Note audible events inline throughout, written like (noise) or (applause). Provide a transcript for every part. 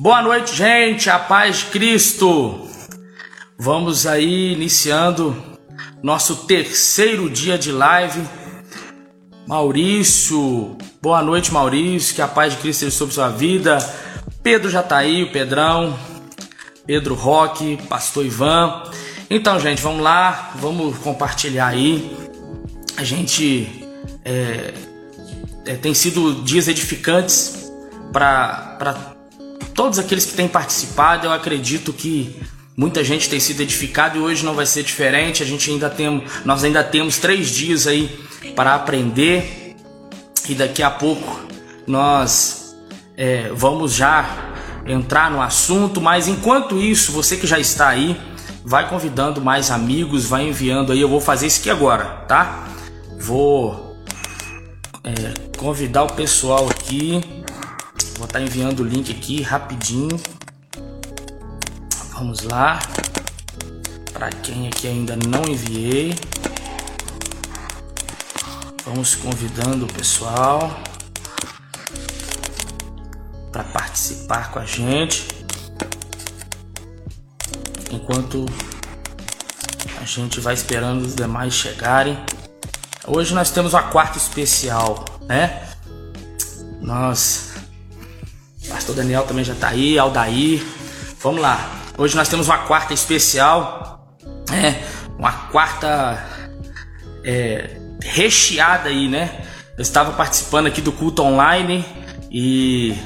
Boa noite, gente, a paz de Cristo. Vamos aí iniciando nosso terceiro dia de live. Maurício, boa noite, Maurício, que a paz de Cristo esteja sobre sua vida. Pedro já tá aí, o Pedrão, Pedro Roque, Pastor Ivan. Então, gente, vamos lá, vamos compartilhar aí. A gente é, é, tem sido dias edificantes para todos aqueles que têm participado, eu acredito que muita gente tem sido edificada e hoje não vai ser diferente. A gente ainda tem, nós ainda temos três dias aí para aprender e daqui a pouco nós é, vamos já entrar no assunto. Mas enquanto isso, você que já está aí, vai convidando mais amigos, vai enviando aí. Eu vou fazer isso aqui agora, tá? Vou é, convidar o pessoal aqui Vou estar tá enviando o link aqui rapidinho. Vamos lá. Para quem aqui ainda não enviei. Vamos convidando o pessoal para participar com a gente. Enquanto a gente vai esperando os demais chegarem. Hoje nós temos uma quarta especial, né? Nós Pastor Daniel também já tá aí, Aldair. Vamos lá. Hoje nós temos uma quarta especial. É, uma quarta é, recheada aí, né? Eu estava participando aqui do culto online e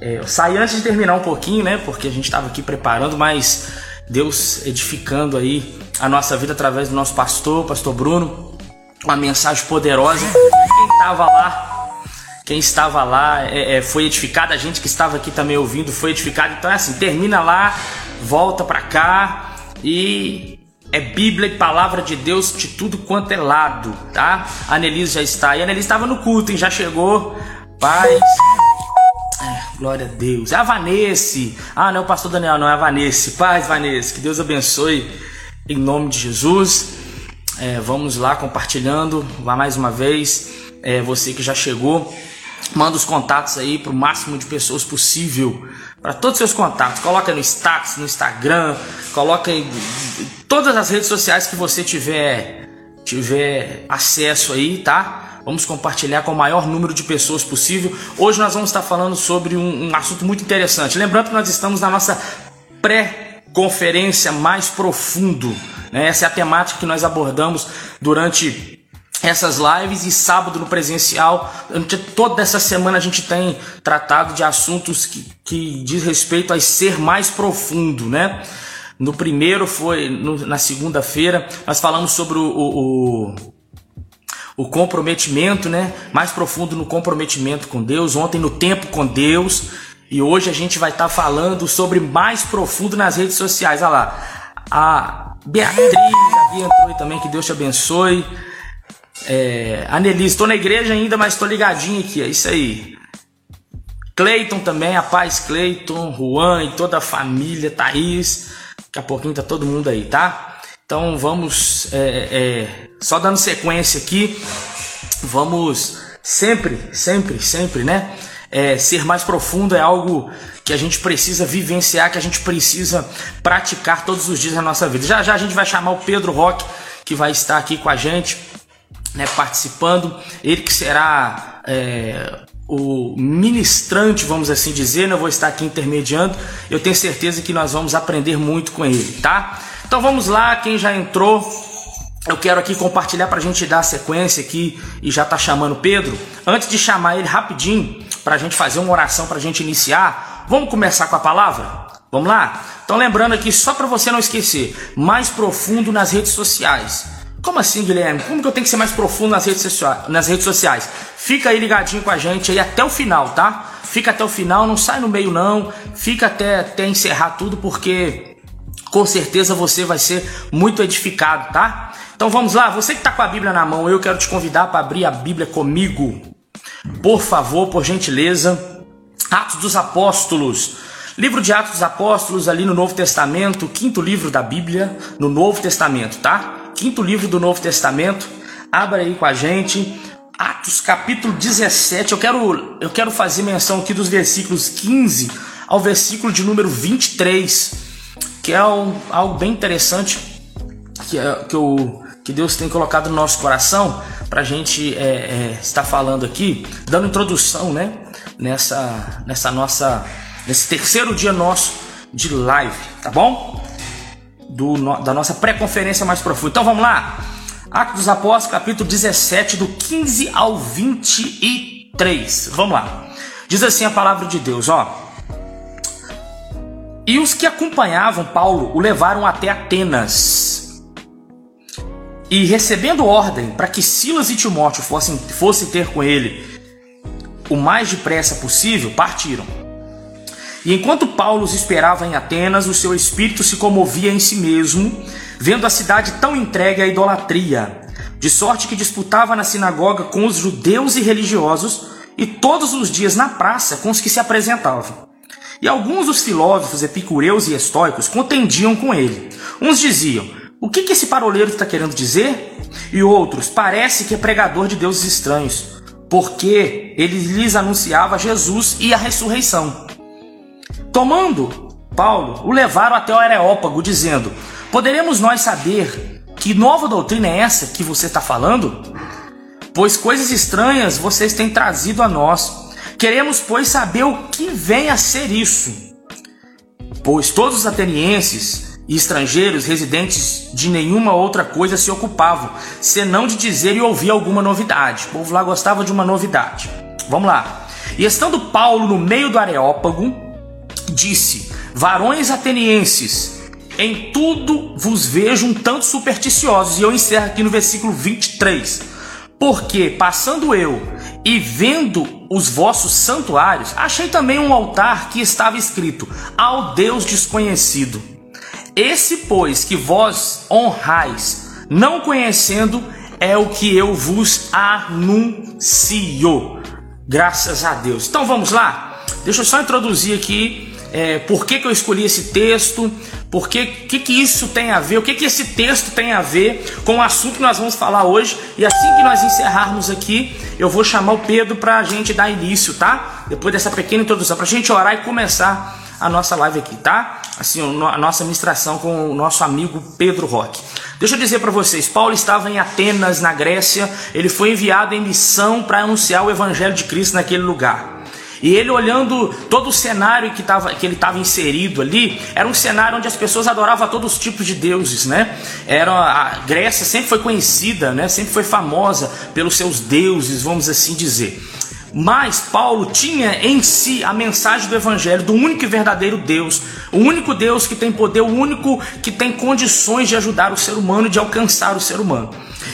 é, eu saí antes de terminar um pouquinho, né? Porque a gente estava aqui preparando, mas Deus edificando aí a nossa vida através do nosso pastor, pastor Bruno, uma mensagem poderosa. Quem estava lá quem estava lá é, é, foi edificado, a gente que estava aqui também ouvindo foi edificado. Então é assim, termina lá, volta para cá e é Bíblia e palavra de Deus de tudo quanto é lado, tá? A Annelise já está aí, a Annelise estava no culto, hein? Já chegou. Paz. É, glória a Deus. É a Vanesse. Ah, não é o pastor Daniel, não é a Vanesse. Paz, Vanesse. Que Deus abençoe em nome de Jesus. É, vamos lá compartilhando. Vá mais uma vez. Você que já chegou. Manda os contatos aí para o máximo de pessoas possível. Para todos os seus contatos. Coloca no status, no Instagram. Coloca em todas as redes sociais que você tiver, tiver acesso aí, tá? Vamos compartilhar com o maior número de pessoas possível. Hoje nós vamos estar falando sobre um, um assunto muito interessante. Lembrando que nós estamos na nossa pré-conferência mais profundo. Né? Essa é a temática que nós abordamos durante essas lives e sábado no presencial. Toda essa semana a gente tem tratado de assuntos que, que diz respeito a ser mais profundo, né? No primeiro foi no, na segunda-feira, nós falamos sobre o, o, o, comprometimento, né? Mais profundo no comprometimento com Deus. Ontem no tempo com Deus. E hoje a gente vai estar tá falando sobre mais profundo nas redes sociais. Olha lá. A Beatriz, a Bia também, que Deus te abençoe. É, Anelise, estou na igreja ainda, mas estou ligadinho aqui, é isso aí. Cleiton também, a paz Cleiton, Juan e toda a família, Thaís. Daqui a pouquinho tá todo mundo aí, tá? Então vamos, é, é, só dando sequência aqui, vamos sempre, sempre, sempre, né? É, ser mais profundo é algo que a gente precisa vivenciar, que a gente precisa praticar todos os dias na nossa vida. Já já a gente vai chamar o Pedro Roque, que vai estar aqui com a gente né, participando, ele que será é, o ministrante, vamos assim dizer, né, eu vou estar aqui intermediando, eu tenho certeza que nós vamos aprender muito com ele, tá? Então vamos lá, quem já entrou, eu quero aqui compartilhar para a gente dar a sequência aqui e já tá chamando Pedro. Antes de chamar ele rapidinho, para a gente fazer uma oração para a gente iniciar, vamos começar com a palavra? Vamos lá? Então lembrando aqui, só para você não esquecer, mais profundo nas redes sociais. Como assim, Guilherme? Como que eu tenho que ser mais profundo nas redes, sociais, nas redes sociais? Fica aí ligadinho com a gente aí até o final, tá? Fica até o final, não sai no meio não. Fica até, até encerrar tudo, porque com certeza você vai ser muito edificado, tá? Então vamos lá, você que está com a Bíblia na mão, eu quero te convidar para abrir a Bíblia comigo. Por favor, por gentileza. Atos dos Apóstolos. Livro de Atos dos Apóstolos, ali no Novo Testamento, quinto livro da Bíblia, no Novo Testamento, tá? Quinto livro do Novo Testamento. Abra aí com a gente. Atos capítulo 17. Eu quero, eu quero fazer menção aqui dos versículos 15 ao versículo de número 23, que é um, algo bem interessante que, é, que, o, que Deus tem colocado no nosso coração para a gente é, é, estar falando aqui, dando introdução né, nessa, nessa nossa, nesse terceiro dia nosso de live, tá bom? Do, da nossa pré-conferência mais profunda. Então vamos lá. Atos dos Apóstolos, capítulo 17, do 15 ao 23. Vamos lá. Diz assim a palavra de Deus, ó. E os que acompanhavam Paulo o levaram até Atenas. E recebendo ordem para que Silas e Timóteo fossem, fossem ter com ele o mais depressa possível, partiram. E enquanto Paulo os esperava em Atenas, o seu espírito se comovia em si mesmo, vendo a cidade tão entregue à idolatria, de sorte que disputava na sinagoga com os judeus e religiosos, e todos os dias na praça com os que se apresentavam. E alguns dos filósofos epicureus e estoicos contendiam com ele. Uns diziam: O que, que esse paroleiro está querendo dizer? E outros: Parece que é pregador de deuses estranhos, porque ele lhes anunciava Jesus e a ressurreição. Tomando Paulo, o levaram até o Areópago, dizendo: Poderemos nós saber que nova doutrina é essa que você está falando? Pois coisas estranhas vocês têm trazido a nós Queremos, pois, saber o que vem a ser isso. Pois todos os atenienses e estrangeiros residentes de nenhuma outra coisa se ocupavam, senão de dizer e ouvir alguma novidade. O povo lá gostava de uma novidade. Vamos lá. E estando Paulo no meio do Areópago, disse: Varões atenienses, em tudo vos vejo um tanto supersticiosos. E eu encerro aqui no versículo 23. Porque, passando eu e vendo os vossos santuários, achei também um altar que estava escrito: Ao Deus desconhecido. Esse, pois, que vós honrais, não conhecendo, é o que eu vos anuncio. Graças a Deus. Então vamos lá? Deixa eu só introduzir aqui é, por que, que eu escolhi esse texto, por que, que, que isso tem a ver, o que, que esse texto tem a ver com o assunto que nós vamos falar hoje. E assim que nós encerrarmos aqui, eu vou chamar o Pedro para a gente dar início, tá? Depois dessa pequena introdução, para a gente orar e começar a nossa live aqui, tá? Assim, a nossa ministração com o nosso amigo Pedro Roque. Deixa eu dizer para vocês, Paulo estava em Atenas, na Grécia, ele foi enviado em missão para anunciar o evangelho de Cristo naquele lugar. E ele olhando todo o cenário que, tava, que ele estava inserido ali, era um cenário onde as pessoas adoravam todos os tipos de deuses, né? Era, a Grécia sempre foi conhecida, né? sempre foi famosa pelos seus deuses, vamos assim dizer. Mas Paulo tinha em si a mensagem do Evangelho do único e verdadeiro Deus, o único Deus que tem poder, o único que tem condições de ajudar o ser humano, de alcançar o ser humano.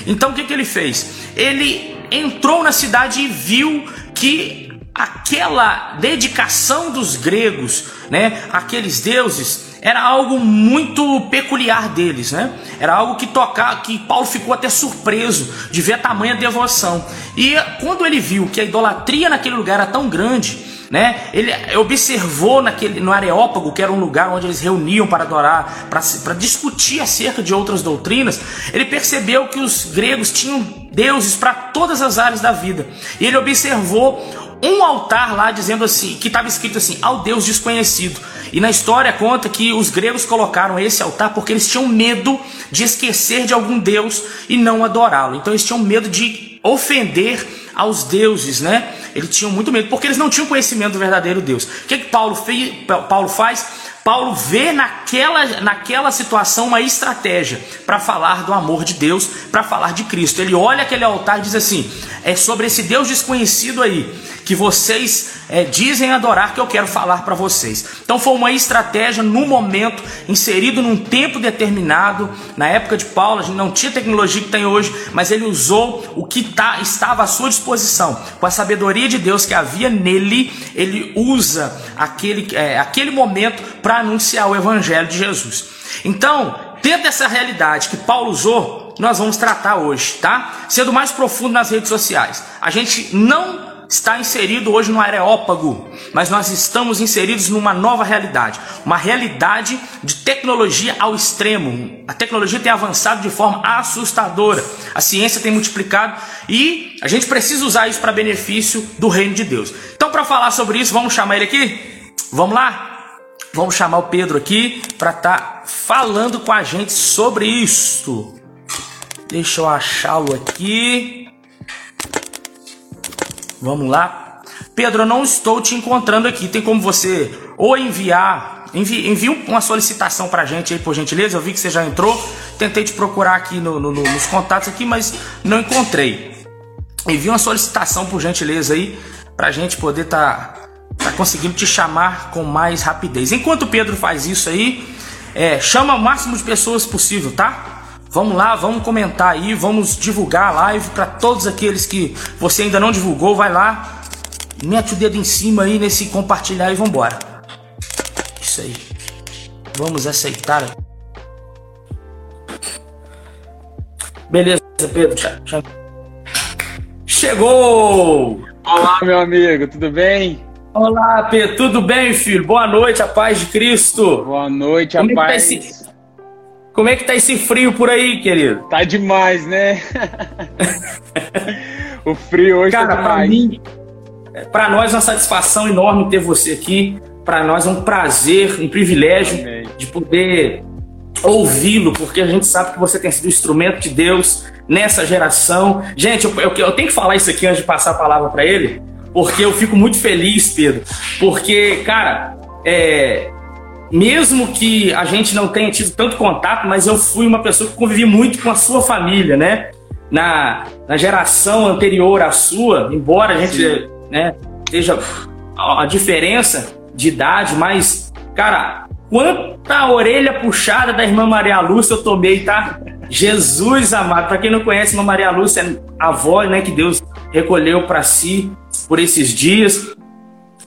Então o que, que ele fez? Ele entrou na cidade e viu que aquela dedicação dos gregos, né, aqueles deuses, era algo muito peculiar deles, né? Era algo que tocar, que Paulo ficou até surpreso de ver a tamanha devoção. E quando ele viu que a idolatria naquele lugar era tão grande, né? Ele observou naquele no Areópago, que era um lugar onde eles reuniam para adorar, para discutir acerca de outras doutrinas, ele percebeu que os gregos tinham deuses para todas as áreas da vida. E ele observou um altar lá dizendo assim, que estava escrito assim, ao Deus desconhecido. E na história conta que os gregos colocaram esse altar porque eles tinham medo de esquecer de algum Deus e não adorá-lo. Então eles tinham medo de ofender aos deuses, né? Eles tinham muito medo, porque eles não tinham conhecimento do verdadeiro Deus. O que, que Paulo, fez, Paulo faz? Paulo vê naquela, naquela situação uma estratégia para falar do amor de Deus, para falar de Cristo. Ele olha aquele altar e diz assim: é sobre esse Deus desconhecido aí que vocês é, dizem adorar que eu quero falar para vocês. Então foi uma estratégia no momento, inserido num tempo determinado. Na época de Paulo, a gente não tinha tecnologia que tem hoje, mas ele usou o que tá, estava à sua disposição. Com a sabedoria de Deus que havia nele, ele usa aquele, é, aquele momento para anunciar o evangelho de Jesus. Então, dentro dessa realidade que Paulo usou, nós vamos tratar hoje, tá? Sendo mais profundo nas redes sociais. A gente não está inserido hoje no areópago, mas nós estamos inseridos numa nova realidade, uma realidade de tecnologia ao extremo. A tecnologia tem avançado de forma assustadora, a ciência tem multiplicado e a gente precisa usar isso para benefício do reino de Deus. Então, para falar sobre isso, vamos chamar ele aqui? Vamos lá? Vamos chamar o Pedro aqui para estar tá falando com a gente sobre isso. Deixa eu achá-lo aqui. Vamos lá. Pedro, eu não estou te encontrando aqui. Tem como você ou enviar, envie, envie uma solicitação para a gente aí, por gentileza. Eu vi que você já entrou. Tentei te procurar aqui no, no, nos contatos aqui, mas não encontrei. Envie uma solicitação por gentileza aí para a gente poder tá tá conseguindo te chamar com mais rapidez. Enquanto o Pedro faz isso aí, é, chama o máximo de pessoas possível, tá? Vamos lá, vamos comentar aí, vamos divulgar a live para todos aqueles que você ainda não divulgou, vai lá, mete o dedo em cima aí nesse compartilhar e vambora. Isso aí. Vamos aceitar. Beleza, Pedro. Chegou! Olá, meu amigo, tudo bem? Olá, Pedro, tudo bem, filho? Boa noite, a paz de Cristo. Boa noite, a Como paz. É tá esse... Como é que tá esse frio por aí, querido? Tá demais, né? o frio hoje Cara, tá demais. Pra, mim, pra nós é uma satisfação enorme ter você aqui. Para nós é um prazer, um privilégio Amém. de poder ouvi-lo, porque a gente sabe que você tem sido instrumento de Deus nessa geração. Gente, eu, eu, eu tenho que falar isso aqui antes de passar a palavra para ele porque eu fico muito feliz, Pedro, porque, cara, é, mesmo que a gente não tenha tido tanto contato, mas eu fui uma pessoa que convivi muito com a sua família, né? Na, na geração anterior à sua, embora a gente né, seja a diferença de idade, mas, cara, quanta orelha puxada da irmã Maria Lúcia eu tomei, tá? Jesus amado, para quem não conhece, irmã Maria Lúcia é a avó, né, que Deus recolheu para si por esses dias.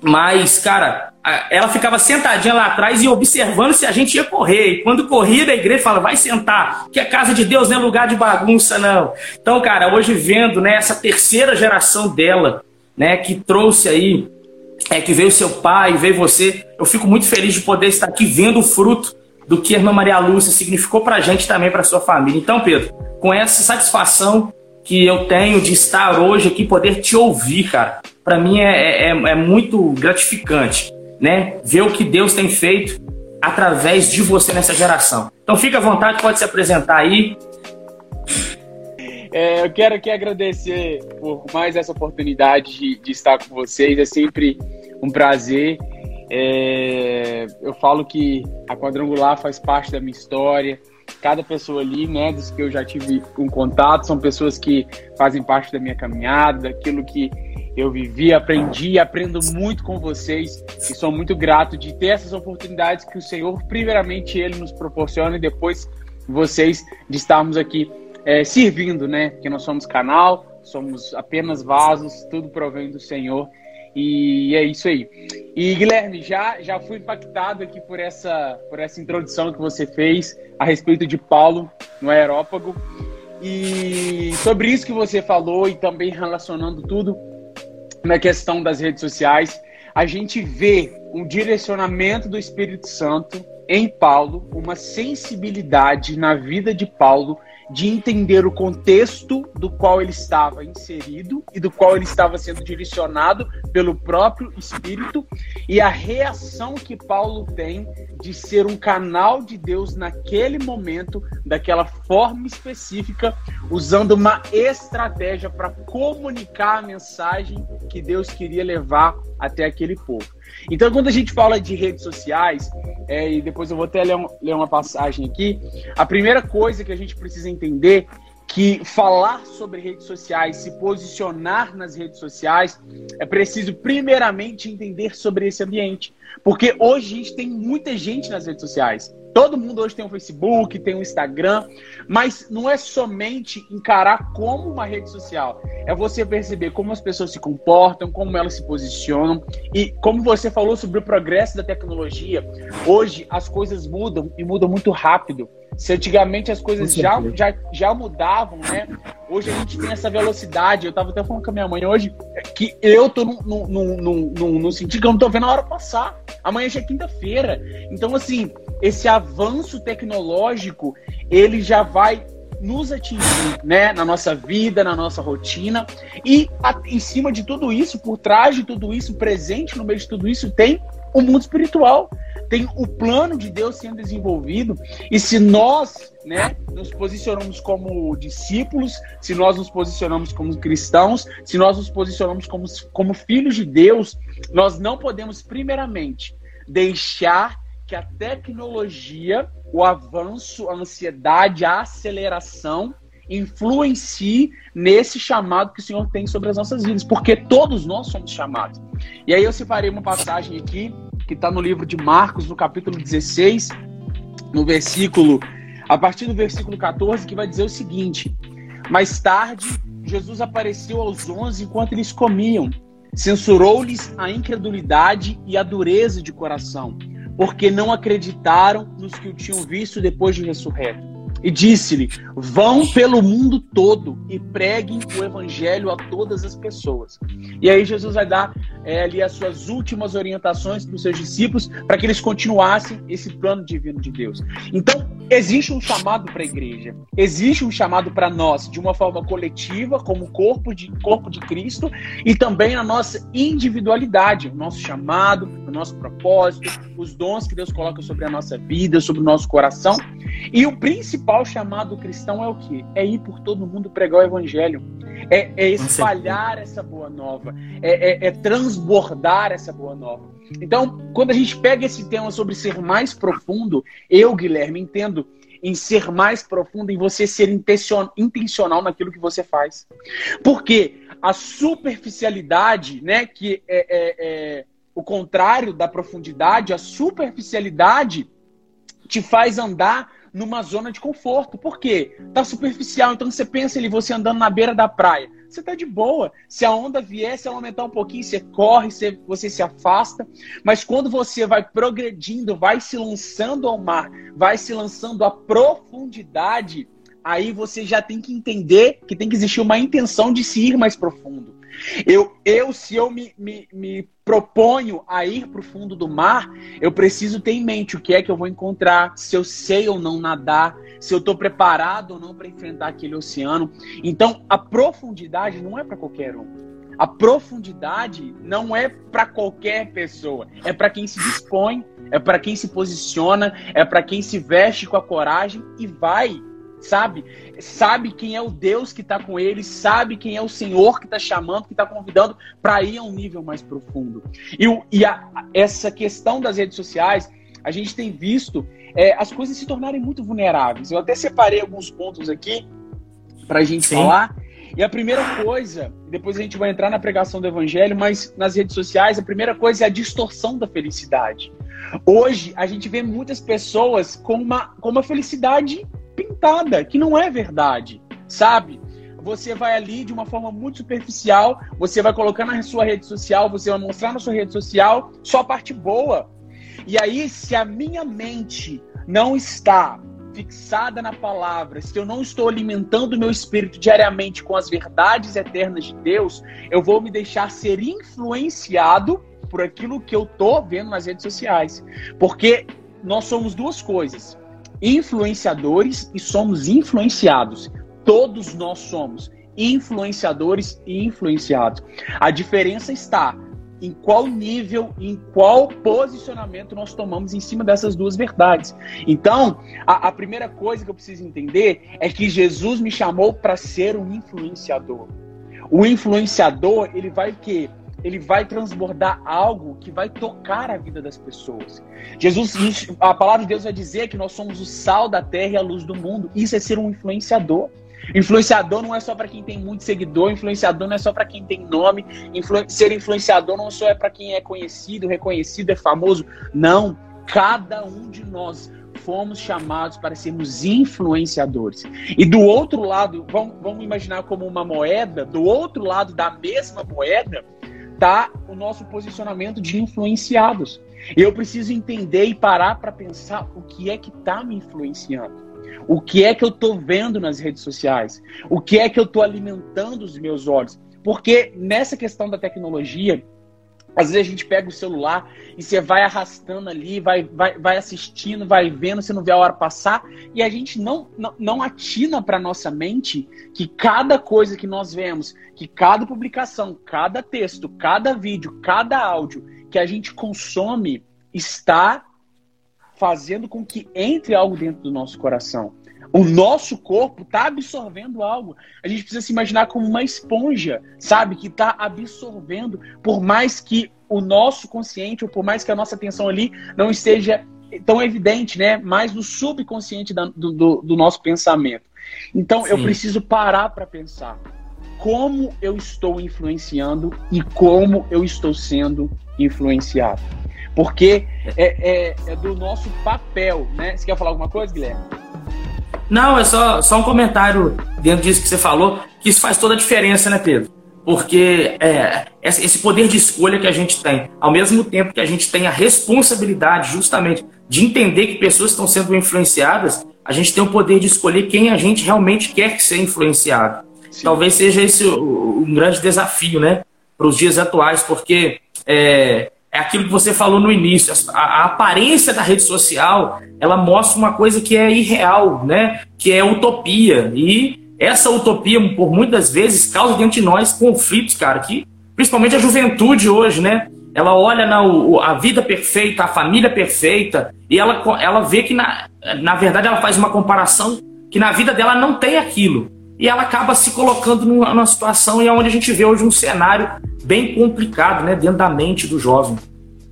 Mas, cara, ela ficava sentadinha lá atrás e observando se a gente ia correr. E quando corria da igreja, fala, vai sentar, que a casa de Deus não é lugar de bagunça, não. Então, cara, hoje vendo né, essa terceira geração dela, né, que trouxe aí, é, que veio seu pai, veio você, eu fico muito feliz de poder estar aqui vendo o fruto do que a irmã Maria Lúcia significou pra gente também, pra sua família. Então, Pedro, com essa satisfação que eu tenho de estar hoje aqui, poder te ouvir, cara para mim é, é, é muito gratificante, né? Ver o que Deus tem feito através de você nessa geração. Então fica à vontade, pode se apresentar aí. É, eu quero aqui agradecer por mais essa oportunidade de, de estar com vocês. É sempre um prazer. É, eu falo que a quadrangular faz parte da minha história. Cada pessoa ali, né, dos que eu já tive um contato, são pessoas que fazem parte da minha caminhada, daquilo que eu vivi, aprendi e aprendo muito com vocês e sou muito grato de ter essas oportunidades que o Senhor, primeiramente, Ele nos proporciona e depois vocês de estarmos aqui é, servindo, né? Porque nós somos canal, somos apenas vasos, tudo provém do Senhor e é isso aí. E Guilherme, já, já fui impactado aqui por essa, por essa introdução que você fez a respeito de Paulo no aerópago. E sobre isso que você falou e também relacionando tudo na questão das redes sociais, a gente vê um direcionamento do Espírito Santo em Paulo, uma sensibilidade na vida de Paulo de entender o contexto do qual ele estava inserido e do qual ele estava sendo direcionado pelo próprio Espírito e a reação que Paulo tem de ser um canal de Deus naquele momento, daquela forma específica, usando uma estratégia para comunicar a mensagem que Deus queria levar até aquele povo. Então, quando a gente fala de redes sociais, é, e depois eu vou até ler, um, ler uma passagem aqui, a primeira coisa que a gente precisa entender que falar sobre redes sociais, se posicionar nas redes sociais, é preciso primeiramente entender sobre esse ambiente. Porque hoje a gente tem muita gente nas redes sociais. Todo mundo hoje tem um Facebook, tem um Instagram, mas não é somente encarar como uma rede social. É você perceber como as pessoas se comportam, como elas se posicionam. E como você falou sobre o progresso da tecnologia, hoje as coisas mudam e mudam muito rápido. Se antigamente as coisas já, já, já mudavam, né? Hoje a gente tem essa velocidade. Eu tava até falando com a minha mãe hoje que eu tô num, num, num, num, num sentido que eu não tô vendo a hora passar. Amanhã já é quinta-feira. Então, assim, esse avanço tecnológico, ele já vai nos atingir, né, na nossa vida, na nossa rotina. E a, em cima de tudo isso, por trás de tudo isso, presente no meio de tudo isso, tem o mundo espiritual. tem o plano de Deus sendo desenvolvido, e se nós né, nos posicionamos como discípulos, se nós nos posicionamos como cristãos, se nós nos posicionamos como, como filhos de Deus, nós não podemos, primeiramente, deixar que a tecnologia, o avanço, a ansiedade, a aceleração influencie nesse chamado que o Senhor tem sobre as nossas vidas, porque todos nós somos chamados. E aí eu separei uma passagem aqui que está no livro de Marcos, no capítulo 16, no versículo, a partir do versículo 14, que vai dizer o seguinte: Mais tarde, Jesus apareceu aos onze enquanto eles comiam, censurou-lhes a incredulidade e a dureza de coração, porque não acreditaram nos que o tinham visto depois de ressurreto e disse-lhe: Vão pelo mundo todo e preguem o evangelho a todas as pessoas. E aí Jesus vai dar é, ali as suas últimas orientações para os seus discípulos para que eles continuassem esse plano divino de Deus. Então, existe um chamado para a igreja, existe um chamado para nós, de uma forma coletiva, como corpo de, corpo de Cristo, e também na nossa individualidade, o nosso chamado, o nosso propósito, os dons que Deus coloca sobre a nossa vida, sobre o nosso coração. E o principal chamado cristão é o quê? É ir por todo mundo pregar o evangelho. É, é espalhar essa boa nova. É, é, é transbordar essa boa nova. Então, quando a gente pega esse tema sobre ser mais profundo, eu, Guilherme, entendo em ser mais profundo, em você ser intencional naquilo que você faz. Porque a superficialidade, né, que é, é, é o contrário da profundidade, a superficialidade te faz andar numa zona de conforto. Por quê? Tá superficial. Então você pensa ali, você andando na beira da praia. Você tá de boa. Se a onda vier, se ela aumentar um pouquinho, você corre, você, você se afasta. Mas quando você vai progredindo, vai se lançando ao mar, vai se lançando à profundidade, aí você já tem que entender que tem que existir uma intenção de se ir mais profundo. Eu, eu se eu me, me, me proponho a ir para o fundo do mar, eu preciso ter em mente o que é que eu vou encontrar, se eu sei ou não nadar, se eu estou preparado ou não para enfrentar aquele oceano. Então, a profundidade não é para qualquer um. A profundidade não é para qualquer pessoa, é para quem se dispõe, é para quem se posiciona, é para quem se veste com a coragem e vai sabe? Sabe quem é o Deus que está com ele, sabe quem é o Senhor que está chamando, que está convidando para ir a um nível mais profundo. E, e a, essa questão das redes sociais, a gente tem visto é, as coisas se tornarem muito vulneráveis. Eu até separei alguns pontos aqui para a gente Sim. falar. E a primeira coisa, depois a gente vai entrar na pregação do evangelho, mas nas redes sociais, a primeira coisa é a distorção da felicidade. Hoje, a gente vê muitas pessoas com uma, com uma felicidade pintada, que não é verdade, sabe? Você vai ali de uma forma muito superficial, você vai colocar na sua rede social, você vai mostrar na sua rede social só a parte boa. E aí, se a minha mente não está fixada na palavra, se eu não estou alimentando o meu espírito diariamente com as verdades eternas de Deus, eu vou me deixar ser influenciado por aquilo que eu tô vendo nas redes sociais. Porque nós somos duas coisas influenciadores e somos influenciados. Todos nós somos influenciadores e influenciados. A diferença está em qual nível, em qual posicionamento nós tomamos em cima dessas duas verdades. Então, a, a primeira coisa que eu preciso entender é que Jesus me chamou para ser um influenciador. O influenciador, ele vai o quê? Ele vai transbordar algo que vai tocar a vida das pessoas. Jesus, a palavra de Deus vai dizer que nós somos o sal da terra e a luz do mundo. Isso é ser um influenciador. Influenciador não é só para quem tem muito seguidor, influenciador não é só para quem tem nome, Influ ser influenciador não só é para quem é conhecido, reconhecido, é famoso. Não, cada um de nós fomos chamados para sermos influenciadores. E do outro lado, vamos, vamos imaginar como uma moeda, do outro lado da mesma moeda, está o nosso posicionamento de influenciados. Eu preciso entender e parar para pensar o que é que está me influenciando. O que é que eu estou vendo nas redes sociais? O que é que eu estou alimentando os meus olhos? Porque nessa questão da tecnologia, às vezes a gente pega o celular e você vai arrastando ali, vai, vai, vai assistindo, vai vendo, você não vê a hora passar, e a gente não, não, não atina para nossa mente que cada coisa que nós vemos, que cada publicação, cada texto, cada vídeo, cada áudio que a gente consome está fazendo com que entre algo dentro do nosso coração. O nosso corpo está absorvendo algo. A gente precisa se imaginar como uma esponja, sabe? Que está absorvendo, por mais que o nosso consciente, ou por mais que a nossa atenção ali não esteja tão evidente, né? Mais no subconsciente da, do, do, do, nosso pensamento. Então Sim. eu preciso parar para pensar como eu estou influenciando e como eu estou sendo influenciado. Porque é, é, é do nosso papel, né? Você quer falar alguma coisa, Guilherme? Não, é só, só um comentário dentro disso que você falou, que isso faz toda a diferença, né, Pedro? Porque é, esse poder de escolha que a gente tem, ao mesmo tempo que a gente tem a responsabilidade justamente de entender que pessoas estão sendo influenciadas, a gente tem o poder de escolher quem a gente realmente quer que seja influenciado. Sim. Talvez seja esse um grande desafio, né, para os dias atuais, porque é, é aquilo que você falou no início. A, a, aparência da rede social, ela mostra uma coisa que é irreal, né? Que é utopia. E essa utopia, por muitas vezes, causa dentro de nós conflitos, cara, que principalmente a juventude hoje, né? Ela olha na a vida perfeita, a família perfeita, e ela, ela vê que, na, na verdade, ela faz uma comparação que na vida dela não tem aquilo. E ela acaba se colocando numa, numa situação e é onde a gente vê hoje um cenário bem complicado, né, dentro da mente do jovem.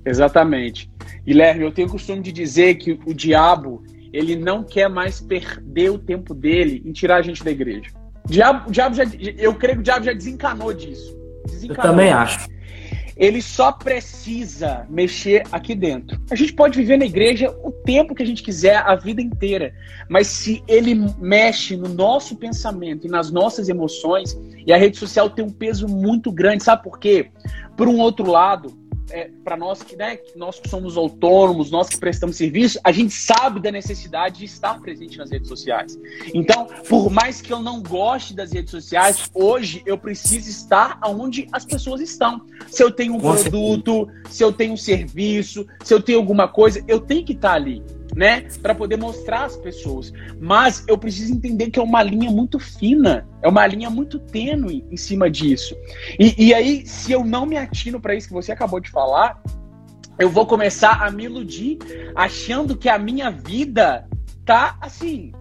Exatamente. Guilherme, eu tenho o costume de dizer que o diabo, ele não quer mais perder o tempo dele em tirar a gente da igreja. Diabo, o diabo já, eu creio que o diabo já desencanou disso. Desencanou. Eu também acho. Ele só precisa mexer aqui dentro. A gente pode viver na igreja o tempo que a gente quiser, a vida inteira. Mas se ele mexe no nosso pensamento e nas nossas emoções, e a rede social tem um peso muito grande, sabe por quê? Por um outro lado, é, para nós que, né, nós que somos autônomos, nós que prestamos serviço, a gente sabe da necessidade de estar presente nas redes sociais. Então, por mais que eu não goste das redes sociais, hoje eu preciso estar onde as pessoas estão. Se eu tenho um produto, se eu tenho um serviço, se eu tenho alguma coisa, eu tenho que estar ali né? Para poder mostrar às pessoas. Mas eu preciso entender que é uma linha muito fina, é uma linha muito tênue em cima disso. E, e aí, se eu não me atino para isso que você acabou de falar, eu vou começar a me iludir achando que a minha vida tá assim,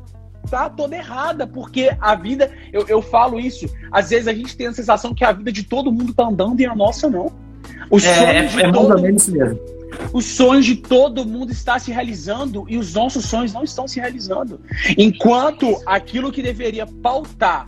tá toda errada, porque a vida, eu, eu falo isso, às vezes a gente tem a sensação que a vida de todo mundo tá andando e a nossa não. Os é, é, é todo... mesmo os sonhos de todo mundo estão se realizando e os nossos sonhos não estão se realizando. Enquanto aquilo que deveria pautar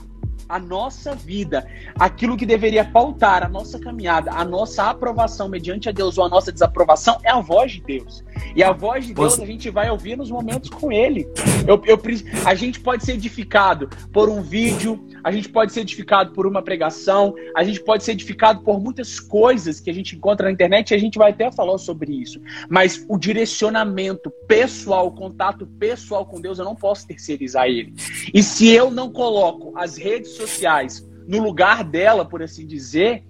a nossa vida, aquilo que deveria pautar a nossa caminhada, a nossa aprovação mediante a Deus ou a nossa desaprovação é a voz de Deus. E a voz de Deus a gente vai ouvir nos momentos com Ele. Eu, eu, a gente pode ser edificado por um vídeo, a gente pode ser edificado por uma pregação, a gente pode ser edificado por muitas coisas que a gente encontra na internet e a gente vai até falar sobre isso. Mas o direcionamento pessoal, o contato pessoal com Deus, eu não posso terceirizar ele. E se eu não coloco as redes sociais no lugar dela, por assim dizer,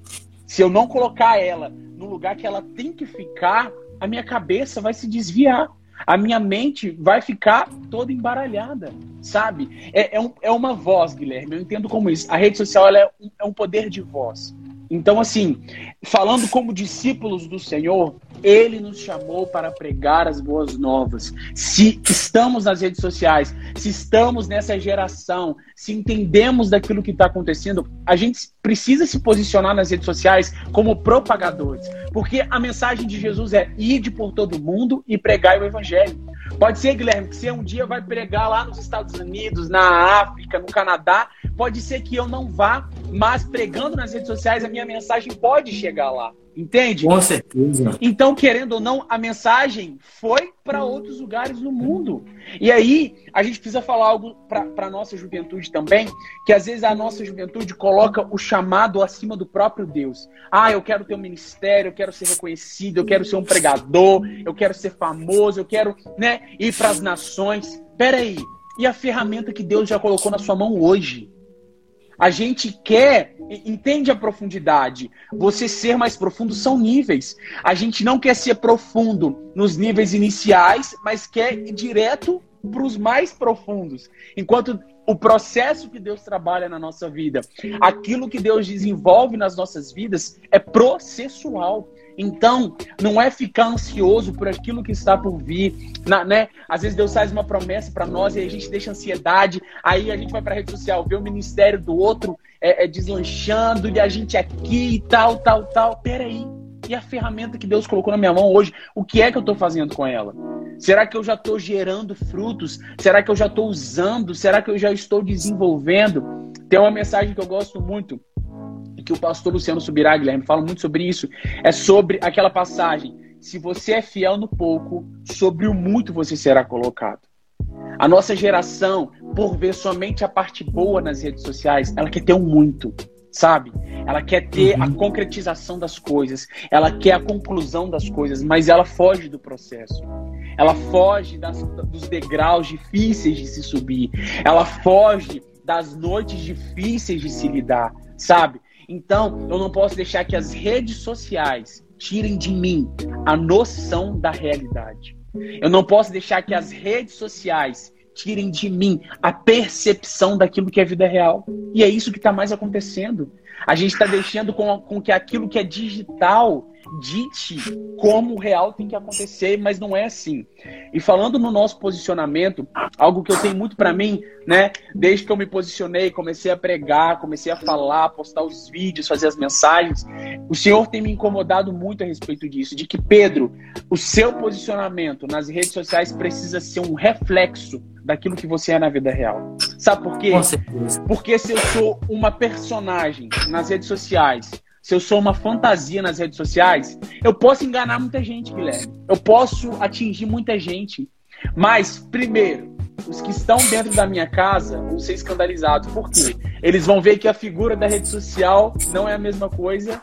se eu não colocar ela no lugar que ela tem que ficar, a minha cabeça vai se desviar a minha mente vai ficar toda embaralhada, sabe? É, é, um, é uma voz, Guilherme, eu entendo como isso. A rede social é, um, é um poder de voz. Então, assim, falando como discípulos do Senhor, ele nos chamou para pregar as boas novas. Se estamos nas redes sociais, se estamos nessa geração, se entendemos daquilo que está acontecendo, a gente precisa se posicionar nas redes sociais como propagadores. Porque a mensagem de Jesus é: ide por todo mundo e pregai o evangelho. Pode ser, Guilherme, que você um dia vai pregar lá nos Estados Unidos, na África, no Canadá. Pode ser que eu não vá, mas pregando nas redes sociais, a minha mensagem pode chegar lá. Entende? Com certeza. Então, querendo ou não, a mensagem foi para outros lugares no mundo. E aí, a gente precisa falar algo para a nossa juventude também, que às vezes a nossa juventude coloca o chamado acima do próprio Deus. Ah, eu quero ter um ministério, eu quero ser reconhecido, eu quero ser um pregador, eu quero ser famoso, eu quero né, ir para as nações. Peraí, e a ferramenta que Deus já colocou na sua mão hoje? A gente quer, entende a profundidade. Você ser mais profundo são níveis. A gente não quer ser profundo nos níveis iniciais, mas quer ir direto para os mais profundos. Enquanto o processo que Deus trabalha na nossa vida, aquilo que Deus desenvolve nas nossas vidas é processual. Então, não é ficar ansioso por aquilo que está por vir, na, né? Às vezes Deus faz uma promessa para nós e a gente deixa ansiedade, aí a gente vai para a rede social, vê o ministério do outro é, é, deslanchando e a gente aqui e tal, tal, tal. Peraí, e a ferramenta que Deus colocou na minha mão hoje, o que é que eu estou fazendo com ela? Será que eu já estou gerando frutos? Será que eu já estou usando? Será que eu já estou desenvolvendo? Tem uma mensagem que eu gosto muito que o pastor Luciano Subirá, Guilherme, fala muito sobre isso, é sobre aquela passagem. Se você é fiel no pouco, sobre o muito você será colocado. A nossa geração, por ver somente a parte boa nas redes sociais, ela quer ter um muito, sabe? Ela quer ter uhum. a concretização das coisas, ela quer a conclusão das coisas, mas ela foge do processo. Ela foge das, dos degraus difíceis de se subir. Ela foge das noites difíceis de se lidar, sabe? Então, eu não posso deixar que as redes sociais tirem de mim a noção da realidade. Eu não posso deixar que as redes sociais tirem de mim a percepção daquilo que é vida real. E é isso que está mais acontecendo. A gente está deixando com, com que aquilo que é digital dite como o real tem que acontecer, mas não é assim. E falando no nosso posicionamento, algo que eu tenho muito para mim, né? Desde que eu me posicionei, comecei a pregar, comecei a falar, postar os vídeos, fazer as mensagens, o Senhor tem me incomodado muito a respeito disso, de que Pedro, o seu posicionamento nas redes sociais precisa ser um reflexo daquilo que você é na vida real. Sabe por quê? Porque se eu sou uma personagem nas redes sociais, se eu sou uma fantasia nas redes sociais, eu posso enganar muita gente, Guilherme. Eu posso atingir muita gente. Mas, primeiro, os que estão dentro da minha casa vão ser escandalizados. Por quê? Eles vão ver que a figura da rede social não é a mesma coisa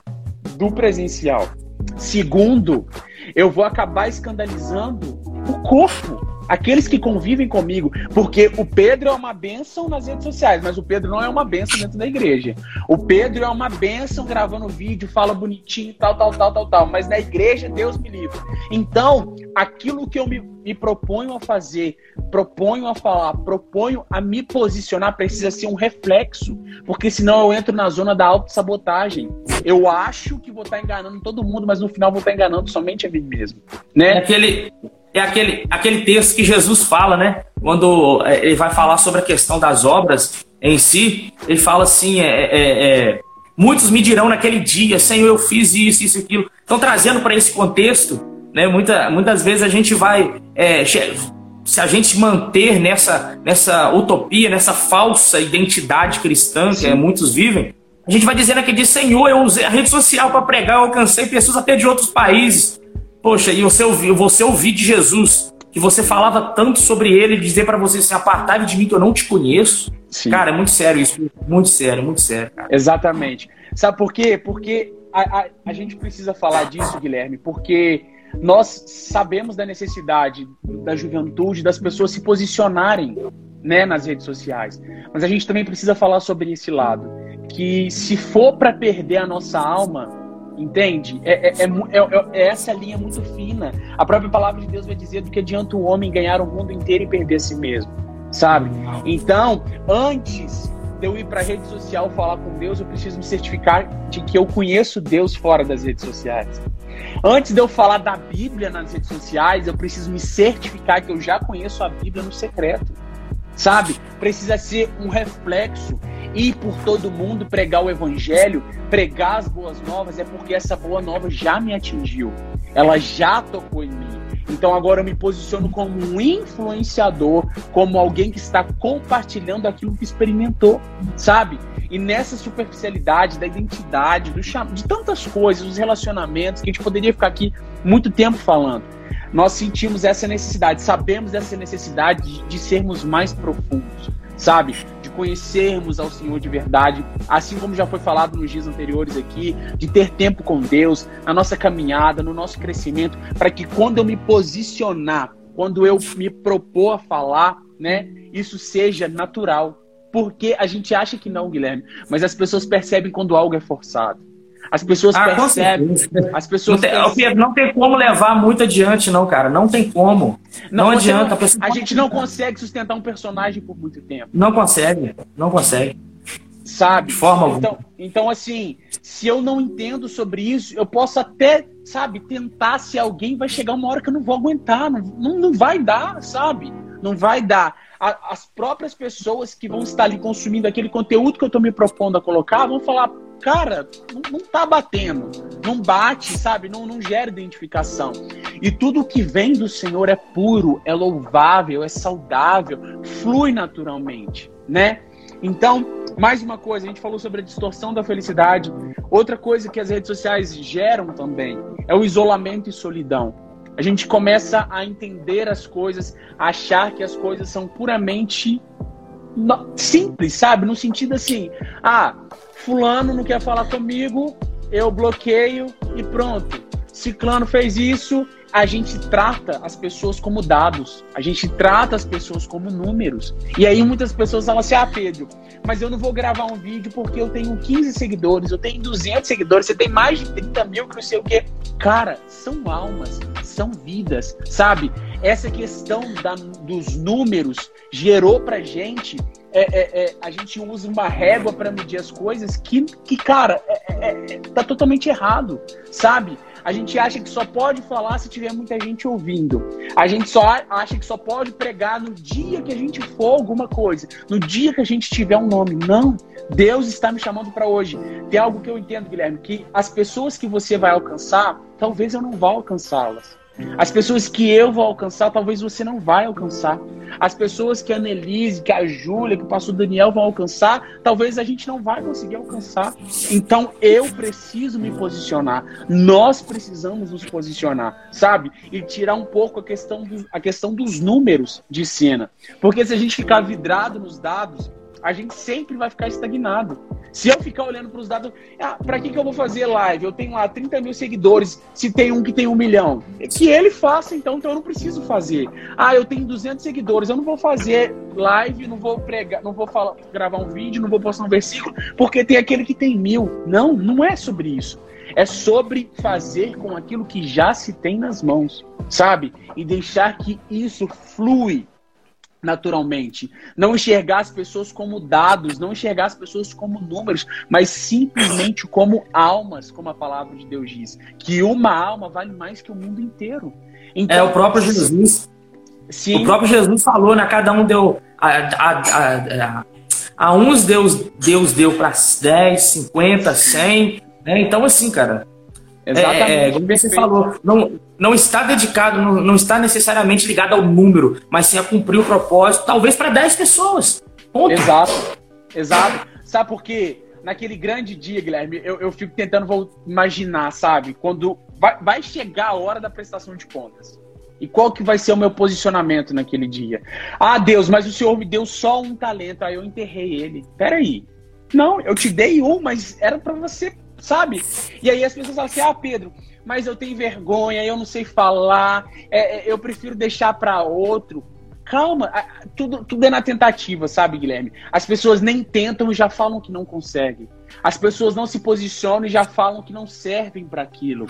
do presencial. Segundo, eu vou acabar escandalizando o corpo aqueles que convivem comigo, porque o Pedro é uma bênção nas redes sociais, mas o Pedro não é uma bênção dentro da igreja. O Pedro é uma bênção gravando vídeo, fala bonitinho, tal, tal, tal, tal, tal, mas na igreja Deus me livre. Então, aquilo que eu me, me proponho a fazer, proponho a falar, proponho a me posicionar, precisa ser um reflexo, porque senão eu entro na zona da autossabotagem. Eu acho que vou estar enganando todo mundo, mas no final vou estar enganando somente a mim mesmo. Né? É aquele, é aquele, aquele texto que Jesus fala, né? Quando é, ele vai falar sobre a questão das obras em si, ele fala assim: é, é, é muitos me dirão naquele dia, Senhor, eu fiz isso, isso, aquilo. Então, trazendo para esse contexto, né? Muita, muitas vezes a gente vai. É, se a gente manter nessa, nessa utopia, nessa falsa identidade cristã Sim. que muitos vivem, a gente vai dizendo aquele dia, Senhor, eu usei a rede social para pregar, eu alcancei pessoas até de outros países. Poxa, e você ouviu, você ouvir de Jesus que você falava tanto sobre ele e dizer para você se assim, apartar de mim que eu não te conheço. Sim. Cara, é muito sério isso, muito sério, muito sério. Cara. Exatamente. Sabe por quê? Porque a, a, a gente precisa falar disso, Guilherme, porque nós sabemos da necessidade da juventude, das pessoas se posicionarem né, nas redes sociais. Mas a gente também precisa falar sobre esse lado. Que se for para perder a nossa alma, Entende? É, é, é, é, é, essa linha muito fina. A própria palavra de Deus vai dizer do que adianta o homem ganhar o mundo inteiro e perder a si mesmo. Sabe? Então, antes de eu ir para a rede social falar com Deus, eu preciso me certificar de que eu conheço Deus fora das redes sociais. Antes de eu falar da Bíblia nas redes sociais, eu preciso me certificar que eu já conheço a Bíblia no secreto. Sabe? Precisa ser um reflexo ir por todo mundo pregar o evangelho, pregar as boas novas, é porque essa boa nova já me atingiu. Ela já tocou em mim. Então agora eu me posiciono como um influenciador, como alguém que está compartilhando aquilo que experimentou, sabe? E nessa superficialidade da identidade, do cham... de tantas coisas, dos relacionamentos, que a gente poderia ficar aqui muito tempo falando. Nós sentimos essa necessidade, sabemos essa necessidade de, de sermos mais profundos, sabe? Conhecermos ao Senhor de verdade, assim como já foi falado nos dias anteriores aqui, de ter tempo com Deus, na nossa caminhada, no nosso crescimento, para que quando eu me posicionar, quando eu me propor a falar, né, isso seja natural. Porque a gente acha que não, Guilherme, mas as pessoas percebem quando algo é forçado. As pessoas ah, percebem. As pessoas não tem, percebem. não tem como levar muito adiante, não, cara. Não tem como. Não, não adianta. a gente não consegue sustentar um personagem por muito tempo. Não consegue. Não consegue. Sabe? De forma então, então, assim, se eu não entendo sobre isso, eu posso até, sabe, tentar se alguém vai chegar uma hora que eu não vou aguentar. Não, não, não vai dar, sabe? Não vai dar. A, as próprias pessoas que vão estar ali consumindo aquele conteúdo que eu estou me propondo a colocar vão falar, cara, não, não tá batendo, não bate, sabe? Não, não gera identificação. E tudo que vem do Senhor é puro, é louvável, é saudável, flui naturalmente, né? Então, mais uma coisa, a gente falou sobre a distorção da felicidade. Outra coisa que as redes sociais geram também é o isolamento e solidão. A gente começa a entender as coisas, a achar que as coisas são puramente simples, sabe? No sentido assim, ah, fulano não quer falar comigo, eu bloqueio e pronto. Ciclano fez isso, a gente trata as pessoas como dados, a gente trata as pessoas como números. E aí muitas pessoas falam assim: ah, Pedro, mas eu não vou gravar um vídeo porque eu tenho 15 seguidores, eu tenho 200 seguidores, você tem mais de 30 mil que não sei o quê. Cara, são almas, são vidas, sabe? Essa questão da, dos números gerou pra gente é, é, é, a gente usa uma régua para medir as coisas que, que cara, é, é, é, tá totalmente errado, sabe? A gente acha que só pode falar se tiver muita gente ouvindo. A gente só acha que só pode pregar no dia que a gente for alguma coisa, no dia que a gente tiver um nome. Não, Deus está me chamando para hoje. Tem algo que eu entendo, Guilherme, que as pessoas que você vai alcançar, talvez eu não vá alcançá-las. As pessoas que eu vou alcançar, talvez você não vai alcançar. As pessoas que a Annelise, que a Júlia, que o pastor Daniel vão alcançar, talvez a gente não vai conseguir alcançar. Então eu preciso me posicionar. Nós precisamos nos posicionar, sabe? E tirar um pouco a questão, do, a questão dos números de cena. Porque se a gente ficar vidrado nos dados, a gente sempre vai ficar estagnado. Se eu ficar olhando para os dados, ah, para que, que eu vou fazer live? Eu tenho lá 30 mil seguidores, se tem um que tem um milhão. Que ele faça, então, então eu não preciso fazer. Ah, eu tenho 200 seguidores, eu não vou fazer live, não vou pregar, não vou falar, gravar um vídeo, não vou postar um versículo, porque tem aquele que tem mil. Não, não é sobre isso. É sobre fazer com aquilo que já se tem nas mãos, sabe? E deixar que isso flui naturalmente. Não enxergar as pessoas como dados, não enxergar as pessoas como números, mas simplesmente como almas, como a palavra de Deus diz. Que uma alma vale mais que o mundo inteiro. Então, é o próprio Jesus. Sim. O próprio Jesus falou, né? Cada um deu. A, a, a, a uns Deus, Deus deu para 10, 50, 100. Né? Então, assim, cara, Exatamente. É, é, como você falou, não, não está dedicado, não, não está necessariamente ligado ao número, mas sim a cumprir o propósito, talvez para 10 pessoas. Ponto. Exato, exato. Sabe por quê? Naquele grande dia, Guilherme, eu, eu fico tentando imaginar, sabe? Quando vai, vai chegar a hora da prestação de contas. E qual que vai ser o meu posicionamento naquele dia? Ah, Deus, mas o Senhor me deu só um talento, aí eu enterrei ele. Peraí. Não, eu te dei um, mas era para você sabe? E aí as pessoas falam assim: ah, Pedro, mas eu tenho vergonha, eu não sei falar, é, é, eu prefiro deixar para outro. Calma, tudo, tudo é na tentativa, sabe, Guilherme? As pessoas nem tentam e já falam que não conseguem. As pessoas não se posicionam e já falam que não servem para aquilo.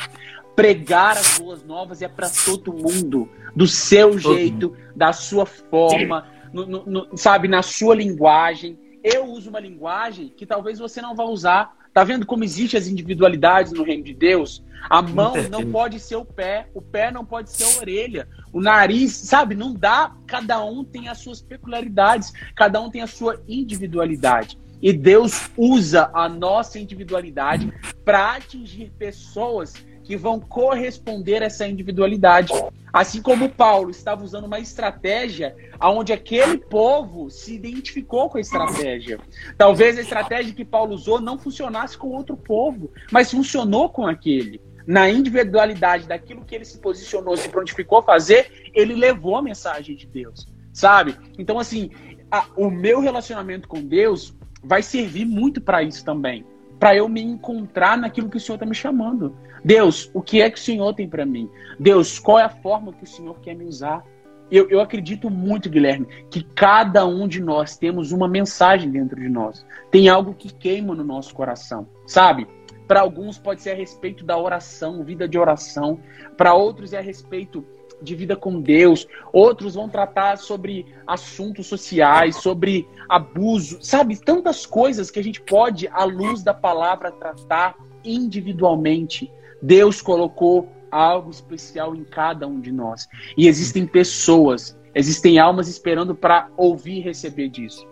Pregar as boas novas é para todo mundo, do seu jeito, da sua forma, no, no, no, sabe, na sua linguagem. Eu uso uma linguagem que talvez você não vá usar, Tá vendo como existem as individualidades no reino de Deus? A mão não pode ser o pé, o pé não pode ser a orelha, o nariz, sabe? Não dá. Cada um tem as suas peculiaridades, cada um tem a sua individualidade. E Deus usa a nossa individualidade para atingir pessoas que vão corresponder a essa individualidade. Assim como Paulo estava usando uma estratégia onde aquele povo se identificou com a estratégia. Talvez a estratégia que Paulo usou não funcionasse com outro povo, mas funcionou com aquele. Na individualidade daquilo que ele se posicionou, se prontificou a fazer, ele levou a mensagem de Deus, sabe? Então, assim, a, o meu relacionamento com Deus vai servir muito para isso também para eu me encontrar naquilo que o Senhor está me chamando. Deus, o que é que o Senhor tem para mim? Deus, qual é a forma que o Senhor quer me usar? Eu, eu acredito muito, Guilherme, que cada um de nós temos uma mensagem dentro de nós. Tem algo que queima no nosso coração, sabe? Para alguns pode ser a respeito da oração, vida de oração. Para outros é a respeito de vida com Deus, outros vão tratar sobre assuntos sociais, sobre abuso, sabe? Tantas coisas que a gente pode, à luz da palavra, tratar individualmente. Deus colocou algo especial em cada um de nós. E existem pessoas, existem almas esperando para ouvir e receber disso.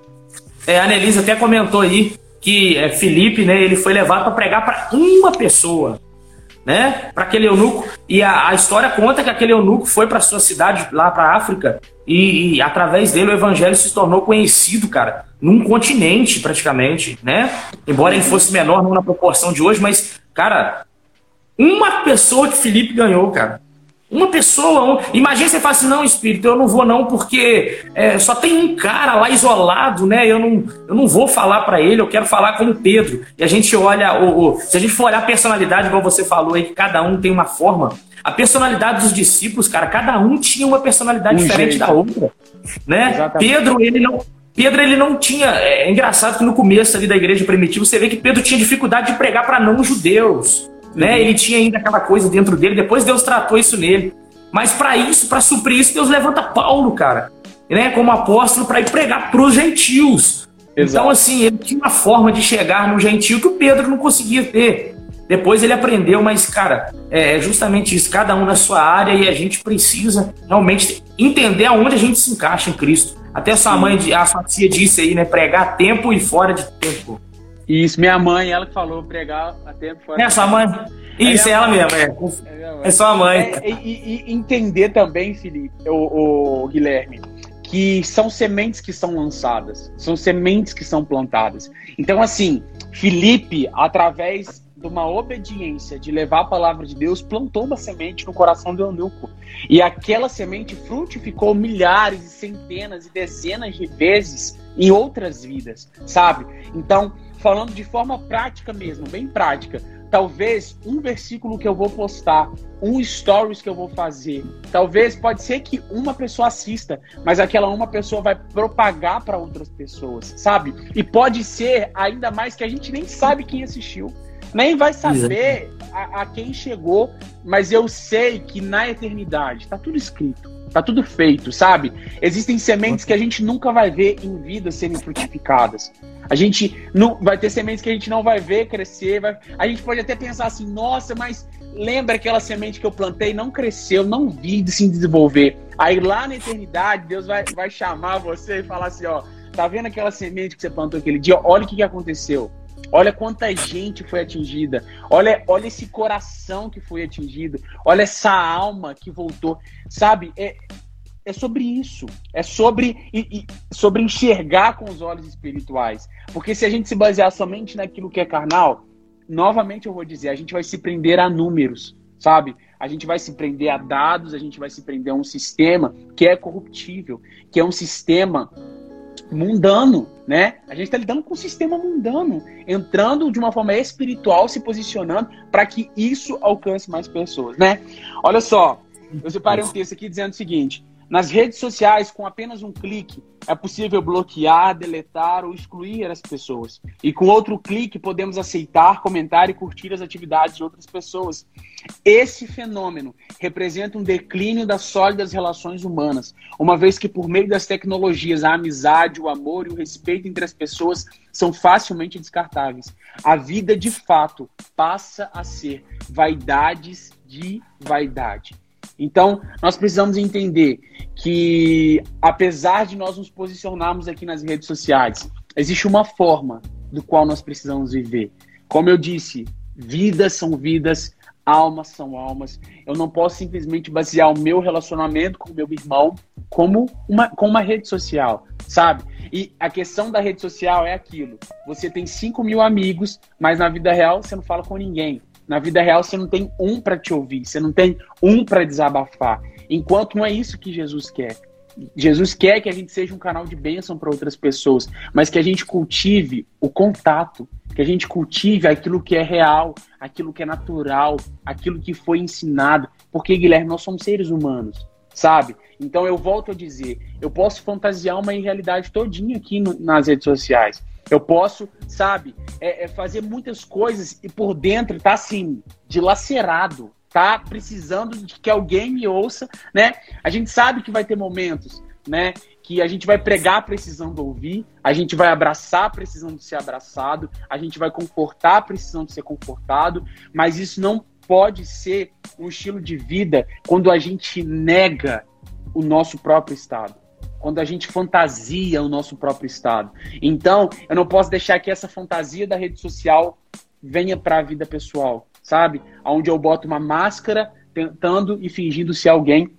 É, a Annelise até comentou aí que é, Felipe, né, ele foi levado para pregar para uma pessoa, né, para aquele eunuco. E a, a, história conta que aquele eunuco foi para sua cidade lá para África e, e, através dele o evangelho se tornou conhecido, cara, num continente praticamente, né? Embora ele fosse menor, não na proporção de hoje, mas cara, uma pessoa que Felipe ganhou, cara. Uma pessoa. Um... Imagina você fala assim: não, espírito, eu não vou não, porque é, só tem um cara lá isolado, né? Eu não, eu não vou falar para ele, eu quero falar com o Pedro. E a gente olha, o, o, se a gente for olhar a personalidade, igual você falou aí, que cada um tem uma forma. A personalidade dos discípulos, cara, cada um tinha uma personalidade um diferente jeito. da outra. Né? Pedro, ele não. Pedro ele não tinha. É, é engraçado que no começo ali da igreja primitiva você vê que Pedro tinha dificuldade de pregar para não judeus né? Ele tinha ainda aquela coisa dentro dele, depois Deus tratou isso nele. Mas para isso, para suprir isso, Deus levanta Paulo, cara, né, como apóstolo para ir pregar para os gentios. Exato. Então, assim, ele tinha uma forma de chegar no gentio que o Pedro não conseguia ter. Depois ele aprendeu, mas, cara, é justamente isso, cada um na sua área e a gente precisa realmente entender aonde a gente se encaixa em Cristo. Até a sua mãe, a sua tia disse aí, né? Pregar tempo e fora de tempo. Isso, minha mãe, ela que falou pregar a tempo fora. É, sua mãe. Isso, é ela mãe, mesmo, é. É, é sua mãe. É, e, e, entender também, Felipe, o, o, Guilherme, que são sementes que são lançadas, são sementes que são plantadas. Então, assim, Felipe, através de uma obediência de levar a palavra de Deus, plantou uma semente no coração do eunuco. E aquela semente frutificou milhares e centenas e dezenas de vezes em outras vidas, sabe? Então, falando de forma prática mesmo, bem prática. Talvez um versículo que eu vou postar, um stories que eu vou fazer, talvez pode ser que uma pessoa assista, mas aquela uma pessoa vai propagar para outras pessoas, sabe? E pode ser ainda mais que a gente nem sabe quem assistiu, nem vai saber a, a quem chegou, mas eu sei que na eternidade está tudo escrito. Tá tudo feito, sabe? Existem sementes que a gente nunca vai ver em vida serem frutificadas. A gente não vai ter sementes que a gente não vai ver crescer. Vai... A gente pode até pensar assim, nossa, mas lembra aquela semente que eu plantei, não cresceu, não vi se desenvolver. Aí lá na eternidade, Deus vai, vai chamar você e falar assim, ó, tá vendo aquela semente que você plantou aquele dia? Olha o que, que aconteceu. Olha quanta gente foi atingida. Olha, olha esse coração que foi atingido. Olha essa alma que voltou. Sabe? É, é sobre isso. É sobre, e, e, sobre enxergar com os olhos espirituais. Porque se a gente se basear somente naquilo que é carnal, novamente eu vou dizer, a gente vai se prender a números, sabe? A gente vai se prender a dados, a gente vai se prender a um sistema que é corruptível, que é um sistema mundano, né? A gente está lidando com um sistema mundano, entrando de uma forma espiritual, se posicionando para que isso alcance mais pessoas, né? Olha só, eu separei um texto aqui dizendo o seguinte: nas redes sociais, com apenas um clique, é possível bloquear, deletar ou excluir as pessoas. E com outro clique, podemos aceitar, comentar e curtir as atividades de outras pessoas. Esse fenômeno representa um declínio das sólidas relações humanas, uma vez que, por meio das tecnologias, a amizade, o amor e o respeito entre as pessoas são facilmente descartáveis. A vida, de fato, passa a ser vaidades de vaidade. Então, nós precisamos entender que, apesar de nós nos posicionarmos aqui nas redes sociais, existe uma forma do qual nós precisamos viver. Como eu disse, vidas são vidas, almas são almas. Eu não posso simplesmente basear o meu relacionamento com o meu irmão como uma, com uma rede social, sabe? E a questão da rede social é aquilo: você tem 5 mil amigos, mas na vida real você não fala com ninguém. Na vida real, você não tem um para te ouvir, você não tem um para desabafar. Enquanto não é isso que Jesus quer. Jesus quer que a gente seja um canal de bênção para outras pessoas, mas que a gente cultive o contato, que a gente cultive aquilo que é real, aquilo que é natural, aquilo que foi ensinado. Porque, Guilherme, nós somos seres humanos, sabe? Então eu volto a dizer, eu posso fantasiar uma irrealidade todinha aqui no, nas redes sociais. Eu posso, sabe, é, é fazer muitas coisas e por dentro tá assim, dilacerado, tá precisando de que alguém me ouça, né? A gente sabe que vai ter momentos, né? Que a gente vai pregar precisando ouvir, a gente vai abraçar precisando ser abraçado, a gente vai confortar precisando ser confortado, mas isso não pode ser um estilo de vida quando a gente nega o nosso próprio estado quando a gente fantasia o nosso próprio estado. Então, eu não posso deixar que essa fantasia da rede social venha para a vida pessoal, sabe? Onde eu boto uma máscara tentando e fingindo ser alguém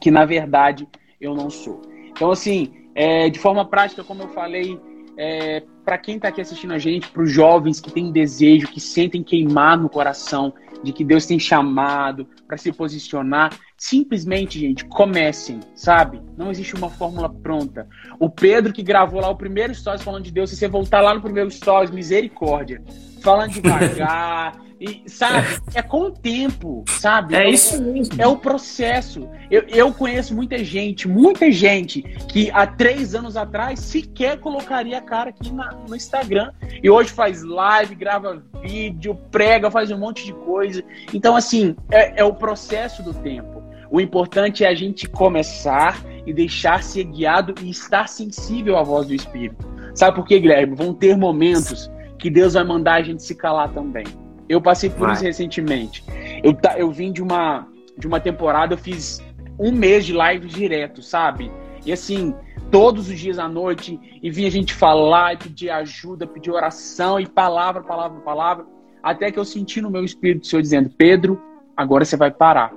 que na verdade eu não sou. Então, assim, é, de forma prática, como eu falei, é, para quem está aqui assistindo a gente, para os jovens que têm desejo, que sentem queimar no coração de que Deus tem chamado para se posicionar, simplesmente, gente, comecem, sabe? Não existe uma fórmula pronta. O Pedro que gravou lá o primeiro stories falando de Deus, se você voltar lá no primeiro stories, misericórdia, falando (laughs) devagar, e, sabe? É com o tempo, sabe? É, é isso mesmo. É o processo. Eu, eu conheço muita gente, muita gente que há três anos atrás sequer colocaria a cara aqui na, no Instagram. E hoje faz live, grava vídeo, prega, faz um monte de coisa. Então, assim, é, é o processo do tempo. O importante é a gente começar e deixar ser guiado e estar sensível à voz do Espírito. Sabe por quê, Guilherme? Vão ter momentos que Deus vai mandar a gente se calar também. Eu passei por Vai. isso recentemente. Eu, eu vim de uma, de uma temporada, eu fiz um mês de live direto, sabe? E assim, todos os dias à noite, e vinha a gente falar, e pedir ajuda, pedir oração, e palavra, palavra, palavra, até que eu senti no meu espírito o Senhor dizendo: Pedro, agora você vai parar.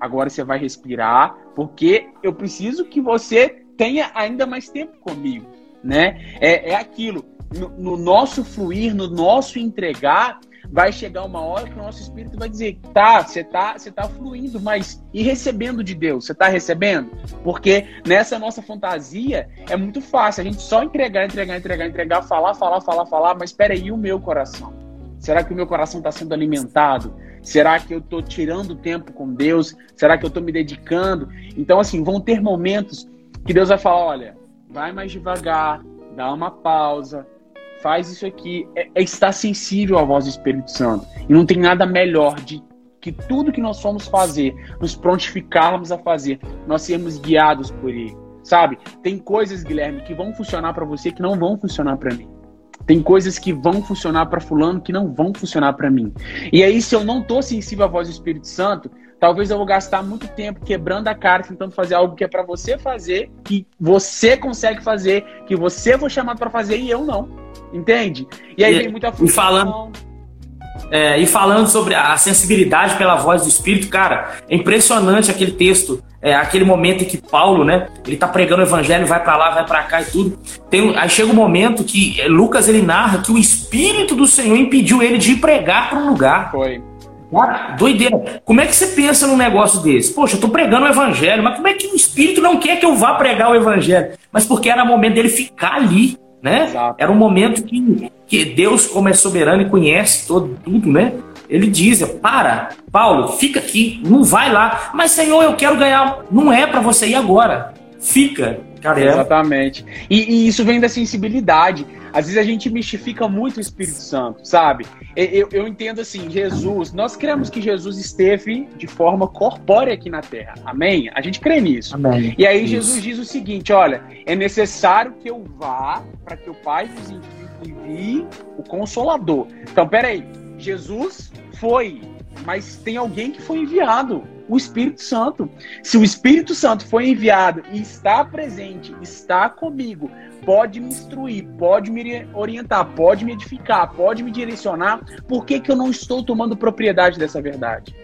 Agora você vai respirar, porque eu preciso que você tenha ainda mais tempo comigo, né? É, é aquilo. No, no nosso fluir, no nosso entregar, vai chegar uma hora que o nosso espírito vai dizer: tá, você tá, você tá fluindo, mas e recebendo de Deus? Você tá recebendo? Porque nessa nossa fantasia é muito fácil a gente só entregar, entregar, entregar, entregar, falar, falar, falar, falar, mas espera aí o meu coração. Será que o meu coração está sendo alimentado? Será que eu estou tirando tempo com Deus? Será que eu estou me dedicando? Então, assim, vão ter momentos que Deus vai falar: olha, vai mais devagar, dá uma pausa, faz isso aqui, é, é estar sensível à voz do Espírito Santo. E não tem nada melhor de que tudo que nós formos fazer, nos prontificarmos a fazer, nós sermos guiados por Ele. Sabe? Tem coisas, Guilherme, que vão funcionar para você que não vão funcionar para mim. Tem coisas que vão funcionar para fulano que não vão funcionar para mim. E aí, se eu não tô sensível à voz do Espírito Santo, talvez eu vou gastar muito tempo quebrando a cara, tentando fazer algo que é para você fazer, que você consegue fazer, que você foi chamado para fazer e eu não. Entende? E aí e, vem muita frustração. E falando, é, e falando sobre a sensibilidade pela voz do Espírito, cara, é impressionante aquele texto, é, aquele momento em que Paulo, né, ele tá pregando o evangelho, vai para lá, vai para cá e tudo. Tem, aí chega um momento que é, Lucas ele narra que o Espírito do Senhor impediu ele de pregar para um lugar. Foi. Doideira. Como é que você pensa num negócio desse? Poxa, eu tô pregando o evangelho, mas como é que o Espírito não quer que eu vá pregar o evangelho? Mas porque era momento dele ficar ali né? Exato. Era um momento que, que Deus, como é soberano e conhece todo, tudo, né? Ele diz: para, Paulo, fica aqui, não vai lá. Mas, Senhor, eu quero ganhar. Não é para você ir agora. Fica. Cara, é. Exatamente. E, e, isso vem da sensibilidade. Às vezes a gente mistifica muito o Espírito Santo, sabe? Eu, eu entendo assim, Jesus, nós cremos que Jesus esteve de forma corpórea aqui na Terra. Amém? A gente crê nisso. Amém. E aí isso. Jesus diz o seguinte: olha, é necessário que eu vá para que o Pai nos envie o Consolador. Então, peraí, Jesus foi, mas tem alguém que foi enviado o Espírito Santo. Se o Espírito Santo foi enviado e está presente, está comigo, pode me instruir, pode me orientar, pode me edificar, pode me direcionar, por que, que eu não estou tomando propriedade dessa verdade?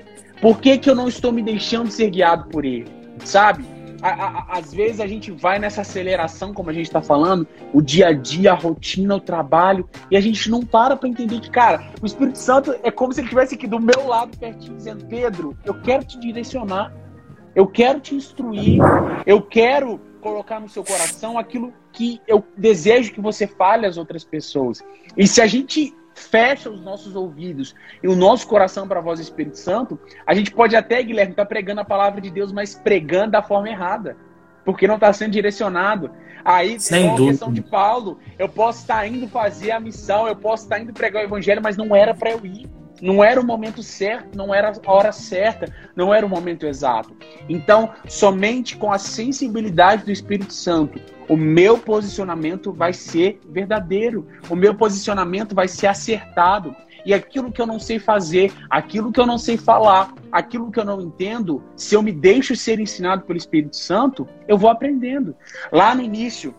Por que, que eu não estou me deixando ser guiado por ele? Sabe? Às vezes a gente vai nessa aceleração, como a gente está falando, o dia a dia, a rotina, o trabalho, e a gente não para para entender que, cara, o Espírito Santo é como se ele estivesse aqui do meu lado, pertinho, dizendo: Pedro, eu quero te direcionar, eu quero te instruir, eu quero colocar no seu coração aquilo que eu desejo que você fale às outras pessoas. E se a gente fecha os nossos ouvidos e o nosso coração para a voz do Espírito Santo, a gente pode até, Guilherme, estar tá pregando a palavra de Deus, mas pregando da forma errada. Porque não está sendo direcionado. Aí, Sem a questão de Paulo, eu posso estar indo fazer a missão, eu posso estar indo pregar o evangelho, mas não era para eu ir. Não era o momento certo, não era a hora certa, não era o momento exato. Então, somente com a sensibilidade do Espírito Santo, o meu posicionamento vai ser verdadeiro, o meu posicionamento vai ser acertado. E aquilo que eu não sei fazer, aquilo que eu não sei falar, aquilo que eu não entendo, se eu me deixo ser ensinado pelo Espírito Santo, eu vou aprendendo. Lá no início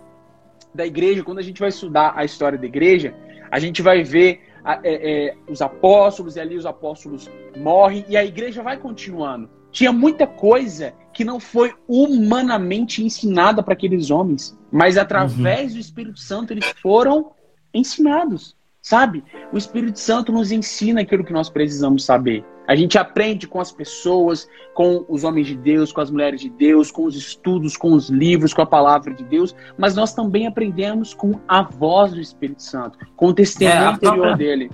da igreja, quando a gente vai estudar a história da igreja, a gente vai ver é, é, os apóstolos, e ali os apóstolos morrem, e a igreja vai continuando. Tinha muita coisa que não foi humanamente ensinada para aqueles homens, mas através uhum. do Espírito Santo eles foram ensinados, sabe? O Espírito Santo nos ensina aquilo que nós precisamos saber. A gente aprende com as pessoas, com os homens de Deus, com as mulheres de Deus, com os estudos, com os livros, com a palavra de Deus, mas nós também aprendemos com a voz do Espírito Santo, com o testemunho é, interior própria, dele.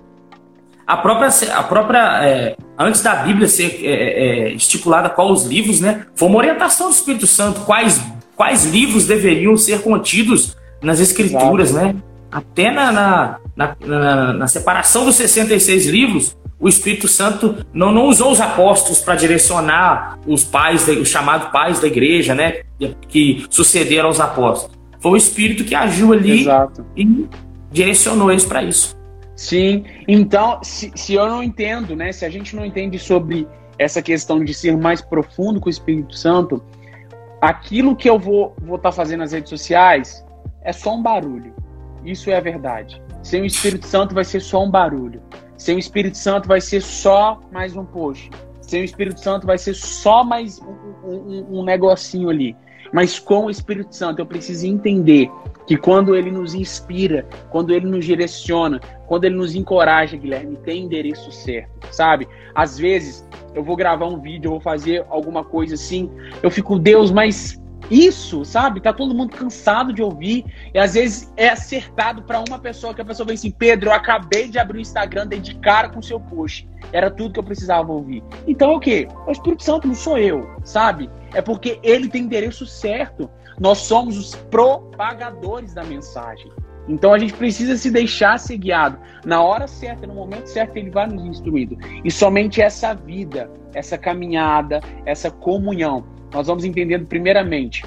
A própria, a própria é, antes da Bíblia ser é, é, estipulada qual os livros, né, foi uma orientação do Espírito Santo, quais, quais livros deveriam ser contidos nas Escrituras, Exato. né? Até na, na, na, na separação dos 66 livros, o Espírito Santo não, não usou os apóstolos para direcionar os pais, os chamados pais da igreja, né? Que sucederam aos apóstolos. Foi o Espírito que agiu ali Exato. e direcionou eles para isso. Sim, então, se, se eu não entendo, né? Se a gente não entende sobre essa questão de ser mais profundo com o Espírito Santo, aquilo que eu vou estar vou tá fazendo nas redes sociais é só um barulho. Isso é a verdade. Sem o Espírito Santo vai ser só um barulho. Sem o Espírito Santo vai ser só mais um post. Sem o Espírito Santo vai ser só mais um, um, um negocinho ali. Mas com o Espírito Santo eu preciso entender que quando ele nos inspira, quando ele nos direciona, quando ele nos encoraja, Guilherme, tem endereço certo, sabe? Às vezes eu vou gravar um vídeo, eu vou fazer alguma coisa assim, eu fico, Deus, mas isso, sabe? Tá todo mundo cansado de ouvir. E às vezes é acertado para uma pessoa que a pessoa vem assim: Pedro, eu acabei de abrir o Instagram, dei de cara com o seu post. Era tudo que eu precisava ouvir. Então o quê? O Espírito Santo não sou eu, sabe? É porque ele tem endereço certo. Nós somos os propagadores da mensagem. Então a gente precisa se deixar ser guiado. Na hora certa, no momento certo, ele vai nos instruindo. E somente essa vida, essa caminhada, essa comunhão nós vamos entendendo, primeiramente,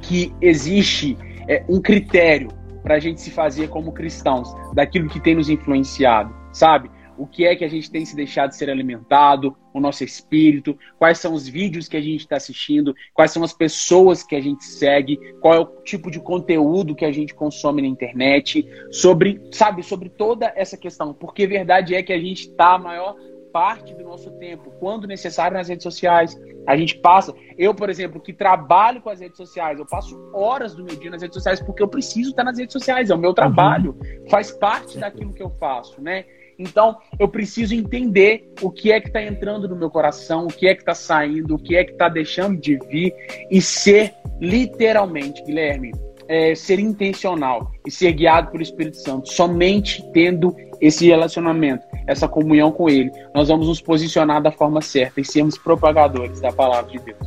que existe é, um critério para a gente se fazer como cristãos, daquilo que tem nos influenciado, sabe? O que é que a gente tem se deixado ser alimentado, o nosso espírito, quais são os vídeos que a gente está assistindo, quais são as pessoas que a gente segue, qual é o tipo de conteúdo que a gente consome na internet, sobre, sabe, sobre toda essa questão. Porque verdade é que a gente está a maior parte do nosso tempo, quando necessário, nas redes sociais. A gente passa. Eu, por exemplo, que trabalho com as redes sociais, eu passo horas do meu dia nas redes sociais porque eu preciso estar nas redes sociais. É o meu uhum. trabalho, faz parte daquilo que eu faço, né? Então, eu preciso entender o que é que está entrando no meu coração, o que é que está saindo, o que é que está deixando de vir e ser literalmente, Guilherme, é, ser intencional e ser guiado pelo Espírito Santo, somente tendo esse relacionamento, essa comunhão com Ele, nós vamos nos posicionar da forma certa e sermos propagadores da palavra de Deus.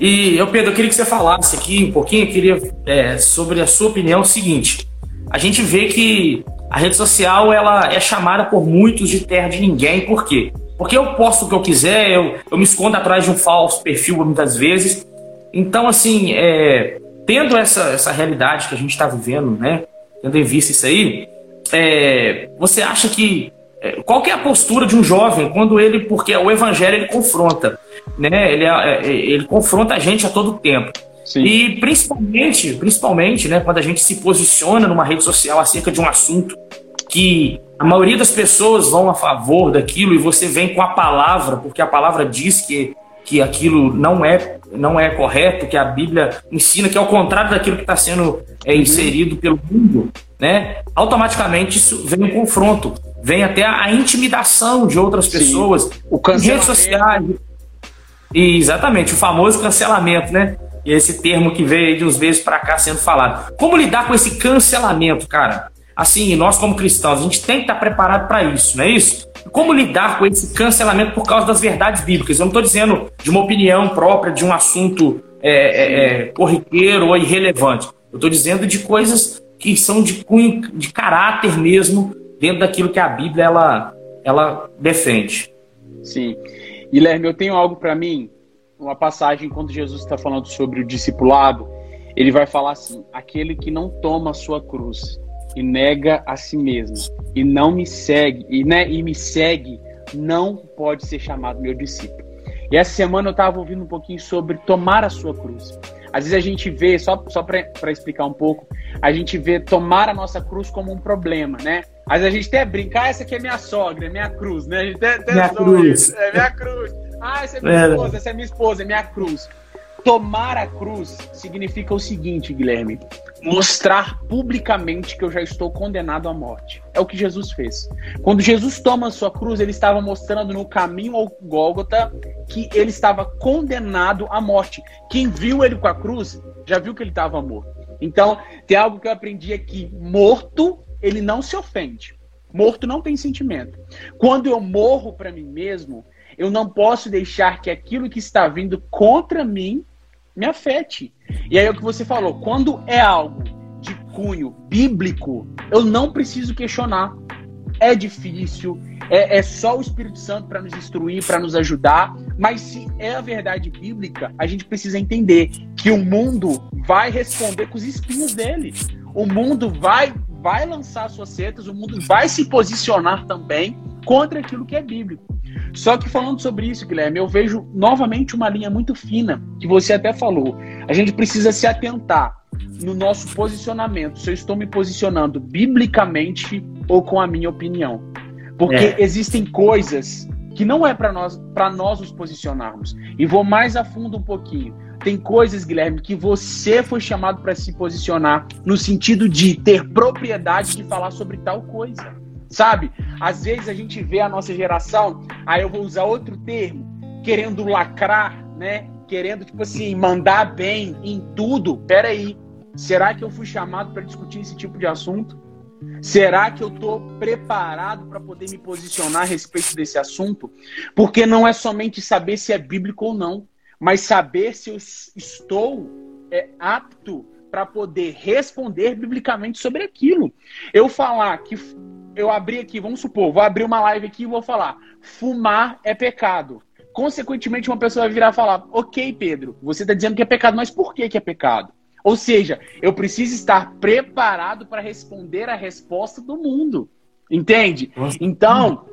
E eu, Pedro, eu queria que você falasse aqui um pouquinho, queria é, sobre a sua opinião o seguinte. A gente vê que a rede social ela é chamada por muitos de terra de ninguém, por quê? Porque eu posto o que eu quiser, eu, eu me escondo atrás de um falso perfil muitas vezes. Então, assim, é, tendo essa, essa realidade que a gente está vivendo, né? Tendo em vista isso aí, é, você acha que é, qual que é a postura de um jovem quando ele, porque o evangelho ele confronta, né? Ele, é, é, ele confronta a gente a todo tempo. Sim. E principalmente, principalmente, né, quando a gente se posiciona numa rede social acerca de um assunto que a maioria das pessoas vão a favor daquilo e você vem com a palavra, porque a palavra diz que, que aquilo não é não é correto, que a Bíblia ensina que é o contrário daquilo que está sendo é, inserido pelo mundo, né? Automaticamente isso vem um confronto, vem até a, intimidação de outras Sim. pessoas, o redes sociais. E, exatamente, o famoso cancelamento, né? E esse termo que veio de uns meses para cá sendo falado. Como lidar com esse cancelamento, cara? Assim, nós como cristãos, a gente tem que estar preparado para isso, não é isso? Como lidar com esse cancelamento por causa das verdades bíblicas? Eu não estou dizendo de uma opinião própria de um assunto é, é, é corriqueiro ou irrelevante. Eu estou dizendo de coisas que são de cunho, de caráter mesmo, dentro daquilo que a Bíblia ela, ela defende. Sim. Guilherme, eu tenho algo para mim, uma passagem quando Jesus está falando sobre o discipulado, ele vai falar assim: aquele que não toma a sua cruz e nega a si mesmo e não me segue e, né, e me segue, não pode ser chamado meu discípulo. E essa semana eu estava ouvindo um pouquinho sobre tomar a sua cruz. Às vezes a gente vê, só, só para explicar um pouco, a gente vê tomar a nossa cruz como um problema, né? Às vezes a gente até brinca, ah, essa aqui é minha sogra, é minha cruz, né? A gente até, até minha cruz. É minha cruz. Ah, essa é minha é. esposa, essa é minha esposa, é minha cruz. Tomar a cruz significa o seguinte, Guilherme: mostrar publicamente que eu já estou condenado à morte. É o que Jesus fez. Quando Jesus toma a sua cruz, ele estava mostrando no caminho ao Gólgota que ele estava condenado à morte. Quem viu ele com a cruz já viu que ele estava morto. Então, tem algo que eu aprendi aqui: morto, ele não se ofende. Morto não tem sentimento. Quando eu morro para mim mesmo, eu não posso deixar que aquilo que está vindo contra mim me afete. E aí é o que você falou, quando é algo de cunho bíblico, eu não preciso questionar. É difícil, é, é só o Espírito Santo para nos instruir, para nos ajudar, mas se é a verdade bíblica, a gente precisa entender que o mundo vai responder com os espinhos dele. O mundo vai vai lançar suas setas, o mundo vai se posicionar também contra aquilo que é bíblico. Só que falando sobre isso, Guilherme, eu vejo novamente uma linha muito fina, que você até falou. A gente precisa se atentar no nosso posicionamento, se eu estou me posicionando biblicamente ou com a minha opinião. Porque é. existem coisas que não é para nós, para nós nos posicionarmos. E vou mais a fundo um pouquinho. Tem coisas, Guilherme, que você foi chamado para se posicionar no sentido de ter propriedade de falar sobre tal coisa. Sabe? Às vezes a gente vê a nossa geração, aí eu vou usar outro termo, querendo lacrar, né? Querendo, tipo assim, mandar bem em tudo. Peraí, será que eu fui chamado para discutir esse tipo de assunto? Será que eu estou preparado para poder me posicionar a respeito desse assunto? Porque não é somente saber se é bíblico ou não, mas saber se eu estou é, apto para poder responder biblicamente sobre aquilo. Eu falar que eu abri aqui, vamos supor, vou abrir uma live aqui e vou falar: fumar é pecado. Consequentemente, uma pessoa vai virar e falar: Ok, Pedro, você está dizendo que é pecado, mas por que, que é pecado? Ou seja, eu preciso estar preparado para responder a resposta do mundo. Entende? Então,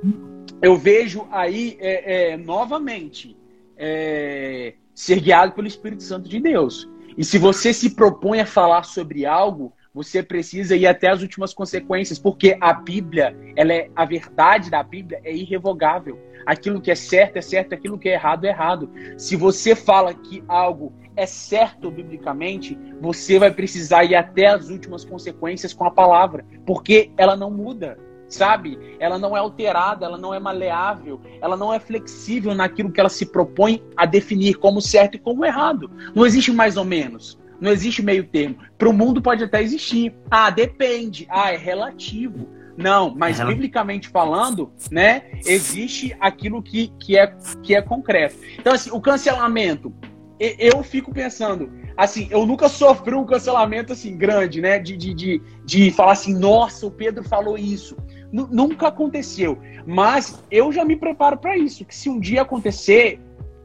eu vejo aí, é, é, novamente, é, ser guiado pelo Espírito Santo de Deus. E se você se propõe a falar sobre algo, você precisa ir até as últimas consequências, porque a Bíblia, ela é a verdade da Bíblia é irrevogável. Aquilo que é certo é certo, aquilo que é errado é errado. Se você fala que algo é certo biblicamente, você vai precisar ir até as últimas consequências com a palavra, porque ela não muda sabe? Ela não é alterada, ela não é maleável, ela não é flexível naquilo que ela se propõe a definir como certo e como errado. Não existe mais ou menos. Não existe meio termo. Para o mundo pode até existir. Ah, depende. Ah, é relativo. Não, mas é biblicamente falando, né, existe aquilo que, que, é, que é concreto. Então, assim, o cancelamento, eu fico pensando, assim, eu nunca sofri um cancelamento assim grande, né? De, de, de, de falar assim, nossa, o Pedro falou isso. N nunca aconteceu. Mas eu já me preparo para isso. Que se um dia acontecer,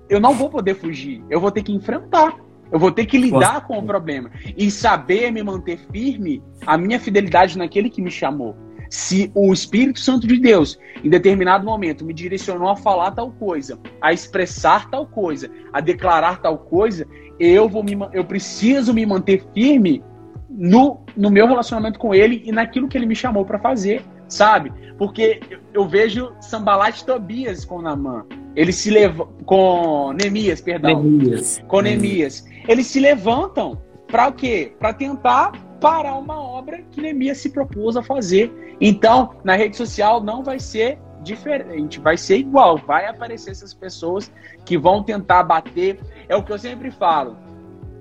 eu não vou poder fugir. Eu vou ter que enfrentar. Eu vou ter que lidar com o problema e saber me manter firme a minha fidelidade naquele que me chamou. Se o Espírito Santo de Deus, em determinado momento, me direcionou a falar tal coisa, a expressar tal coisa, a declarar tal coisa, eu vou me, eu preciso me manter firme no, no meu relacionamento com ele e naquilo que ele me chamou para fazer, sabe? Porque eu, vejo Sambalat Tobias com Namã. Ele se leva com Neemias, perdão. Neemias. Com Neemias. Eles se levantam para o quê? Para tentar parar uma obra que Neemias se propôs a fazer. Então, na rede social não vai ser diferente, vai ser igual, vai aparecer essas pessoas que vão tentar bater. É o que eu sempre falo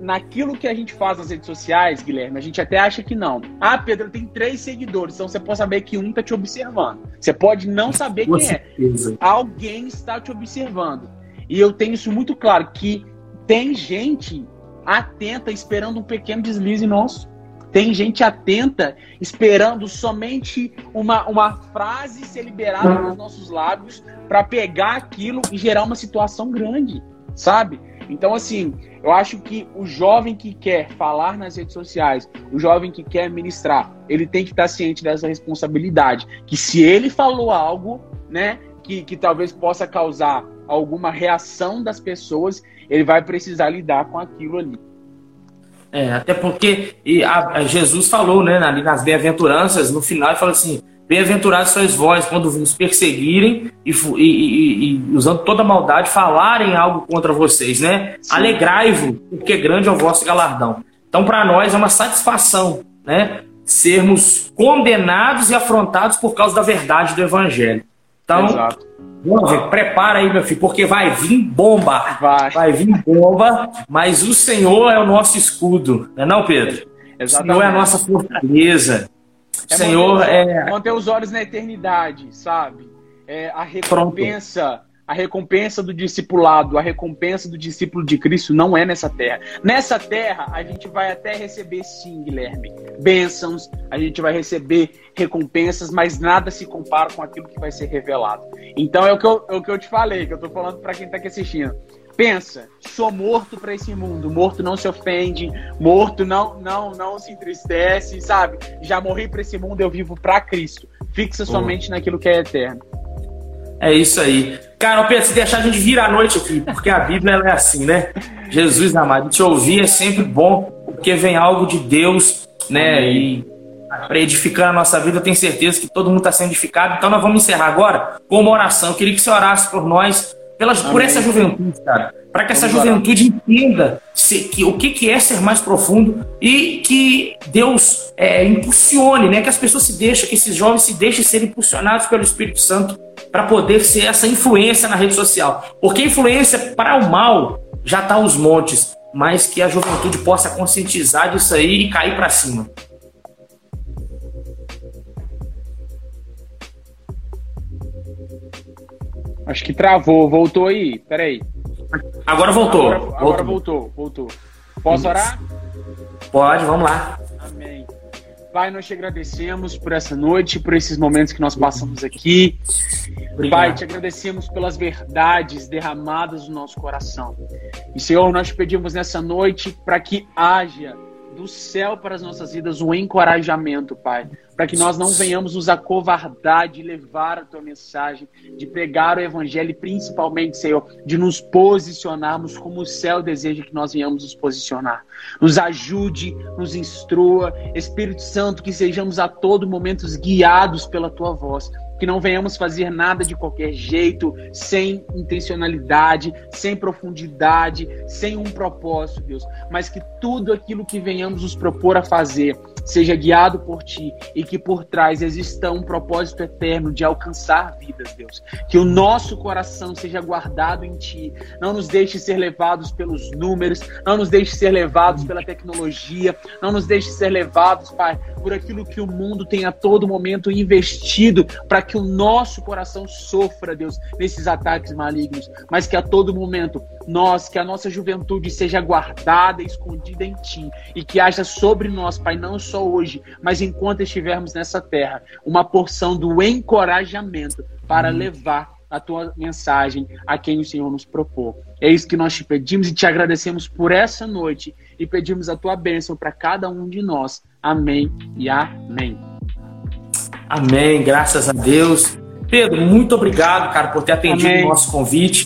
naquilo que a gente faz nas redes sociais, Guilherme, a gente até acha que não. Ah, Pedro, tem três seguidores, então você pode saber que um está te observando. Você pode não saber quem é. Alguém está te observando. E eu tenho isso muito claro, que tem gente atenta esperando um pequeno deslize nosso. Tem gente atenta, esperando somente uma, uma frase ser liberada nos nossos lábios para pegar aquilo e gerar uma situação grande, sabe? Então, assim, eu acho que o jovem que quer falar nas redes sociais, o jovem que quer ministrar, ele tem que estar ciente dessa responsabilidade. Que se ele falou algo, né, que, que talvez possa causar alguma reação das pessoas, ele vai precisar lidar com aquilo ali. É, até porque e a, a Jesus falou, né, ali nas bem-aventuranças, no final, ele falou assim: Bem-aventurados sois vós quando vos perseguirem e, e, e, e, usando toda maldade falarem algo contra vocês, né? Alegrai-vos, porque grande é o vosso galardão. Então, para nós é uma satisfação, né? Sermos condenados e afrontados por causa da verdade do Evangelho. Então, Exato. Jovem, prepara aí, meu filho, porque vai vir bomba. Vai. vai vir bomba, mas o Senhor é o nosso escudo, não é não, Pedro? Exatamente. O Senhor é a nossa fortaleza. É Senhor manter, é manter os olhos na eternidade, sabe? É a recompensa Pronto a recompensa do discipulado, a recompensa do discípulo de Cristo não é nessa terra. Nessa terra, a gente vai até receber, sim, Guilherme, bênçãos, a gente vai receber recompensas, mas nada se compara com aquilo que vai ser revelado. Então é o que eu, é o que eu te falei, que eu tô falando para quem tá aqui assistindo. Pensa, sou morto para esse mundo, morto não se ofende, morto não não não se entristece, sabe? Já morri para esse mundo, eu vivo para Cristo. Fixa somente naquilo que é eterno. É isso aí. Cara, Pedro, se deixar a gente vir à noite aqui, porque a Bíblia é assim, né? Jesus amado, te ouvir é sempre bom, porque vem algo de Deus, né? E para edificar a nossa vida, eu tenho certeza que todo mundo está sendo edificado. Então nós vamos encerrar agora com uma oração. Eu queria que você orasse por nós, pelas, por essa juventude, cara. Para que essa juventude entenda se, que, o que, que é ser mais profundo e que Deus é, impulsione, né? Que as pessoas se deixem, que esses jovens se deixem ser impulsionados pelo Espírito Santo para poder ser essa influência na rede social. Porque influência para o mal já está aos montes, mas que a juventude possa conscientizar disso aí e cair para cima. Acho que travou, voltou aí. Peraí. Agora voltou. Agora, agora voltou. voltou, voltou. Posso orar? Pode, vamos lá. Amém. Pai, nós te agradecemos por essa noite, por esses momentos que nós passamos aqui. Obrigado. Pai, te agradecemos pelas verdades derramadas no nosso coração. E, Senhor, nós te pedimos nessa noite para que haja do céu para as nossas vidas o encorajamento, Pai, para que nós não venhamos nos acovardar de levar a tua mensagem, de pregar o evangelho e principalmente, Senhor, de nos posicionarmos como o céu deseja que nós venhamos nos posicionar. Nos ajude, nos instrua, Espírito Santo, que sejamos a todo momento guiados pela tua voz que não venhamos fazer nada de qualquer jeito, sem intencionalidade, sem profundidade, sem um propósito, Deus, mas que tudo aquilo que venhamos nos propor a fazer seja guiado por ti e que por trás exista um propósito eterno de alcançar vidas, Deus. Que o nosso coração seja guardado em ti. Não nos deixe ser levados pelos números, não nos deixe ser levados pela tecnologia, não nos deixe ser levados, Pai, por aquilo que o mundo tem a todo momento investido para que o nosso coração sofra, Deus, nesses ataques malignos, mas que a todo momento nós, que a nossa juventude seja guardada e escondida em Ti e que haja sobre nós, Pai, não só hoje, mas enquanto estivermos nessa terra, uma porção do encorajamento para hum. levar a tua mensagem a quem o Senhor nos propôs. É isso que nós te pedimos e te agradecemos por essa noite e pedimos a tua bênção para cada um de nós. Amém e amém. Amém, graças a Deus. Pedro, muito obrigado, cara, por ter atendido Amém. o nosso convite,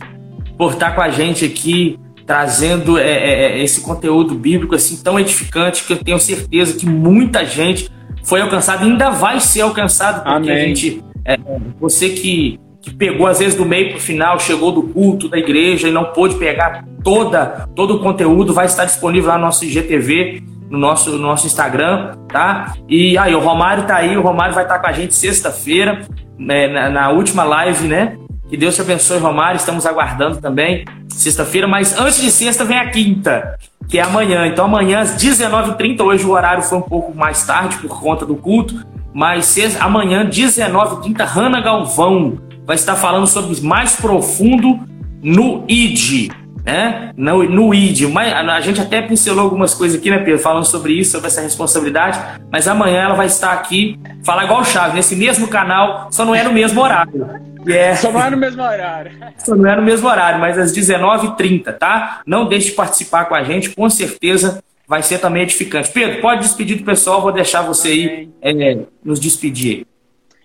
por estar com a gente aqui, trazendo é, é, é, esse conteúdo bíblico assim tão edificante que eu tenho certeza que muita gente foi alcançada e ainda vai ser alcançado, porque Amém. a gente. É, você que, que pegou às vezes do meio para o final, chegou do culto da igreja e não pôde pegar toda, todo o conteúdo, vai estar disponível lá no nosso IGTV no nosso, no nosso Instagram, tá? E aí, o Romário tá aí, o Romário vai estar tá com a gente sexta-feira, né, na, na, última live, né? Que Deus te abençoe, Romário. Estamos aguardando também sexta-feira, mas antes de sexta vem a quinta, que é amanhã. Então, amanhã às 19h30, hoje o horário foi um pouco mais tarde por conta do culto, mas sexta, amanhã, 19h30, Hanna Galvão vai estar falando sobre mais profundo no ID né? No, no ID. Mas a gente até pincelou algumas coisas aqui, né, Pedro? Falando sobre isso, sobre essa responsabilidade. Mas amanhã ela vai estar aqui, falar igual o Chaves, nesse mesmo canal, só não é no mesmo horário. É... Só não é no mesmo horário. (laughs) Só não é no mesmo horário, mas às 19h30, tá? Não deixe de participar com a gente, com certeza vai ser também edificante. Pedro, pode despedir do pessoal, vou deixar você aí é, nos despedir.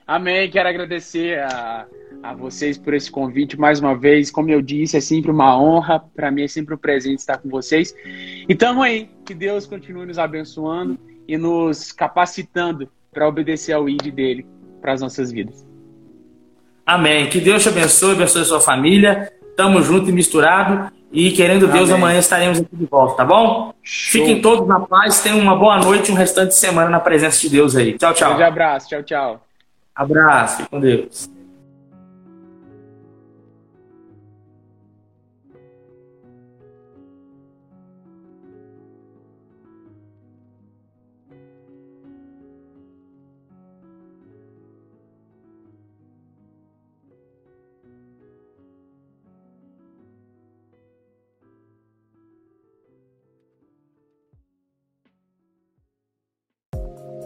Amém, quero agradecer a, a vocês por esse convite mais uma vez. Como eu disse, é sempre uma honra, para mim é sempre um presente estar com vocês. E tamo aí, que Deus continue nos abençoando e nos capacitando para obedecer ao ID dele para as nossas vidas. Amém. Que Deus te abençoe, abençoe a sua família. Tamo junto e misturado. E querendo Deus, Amém. amanhã estaremos aqui de volta, tá bom? Show. Fiquem todos na paz, tenham uma boa noite e um restante de semana na presença de Deus aí. Tchau, tchau. Um abraço, tchau, tchau. Abraço, com Deus.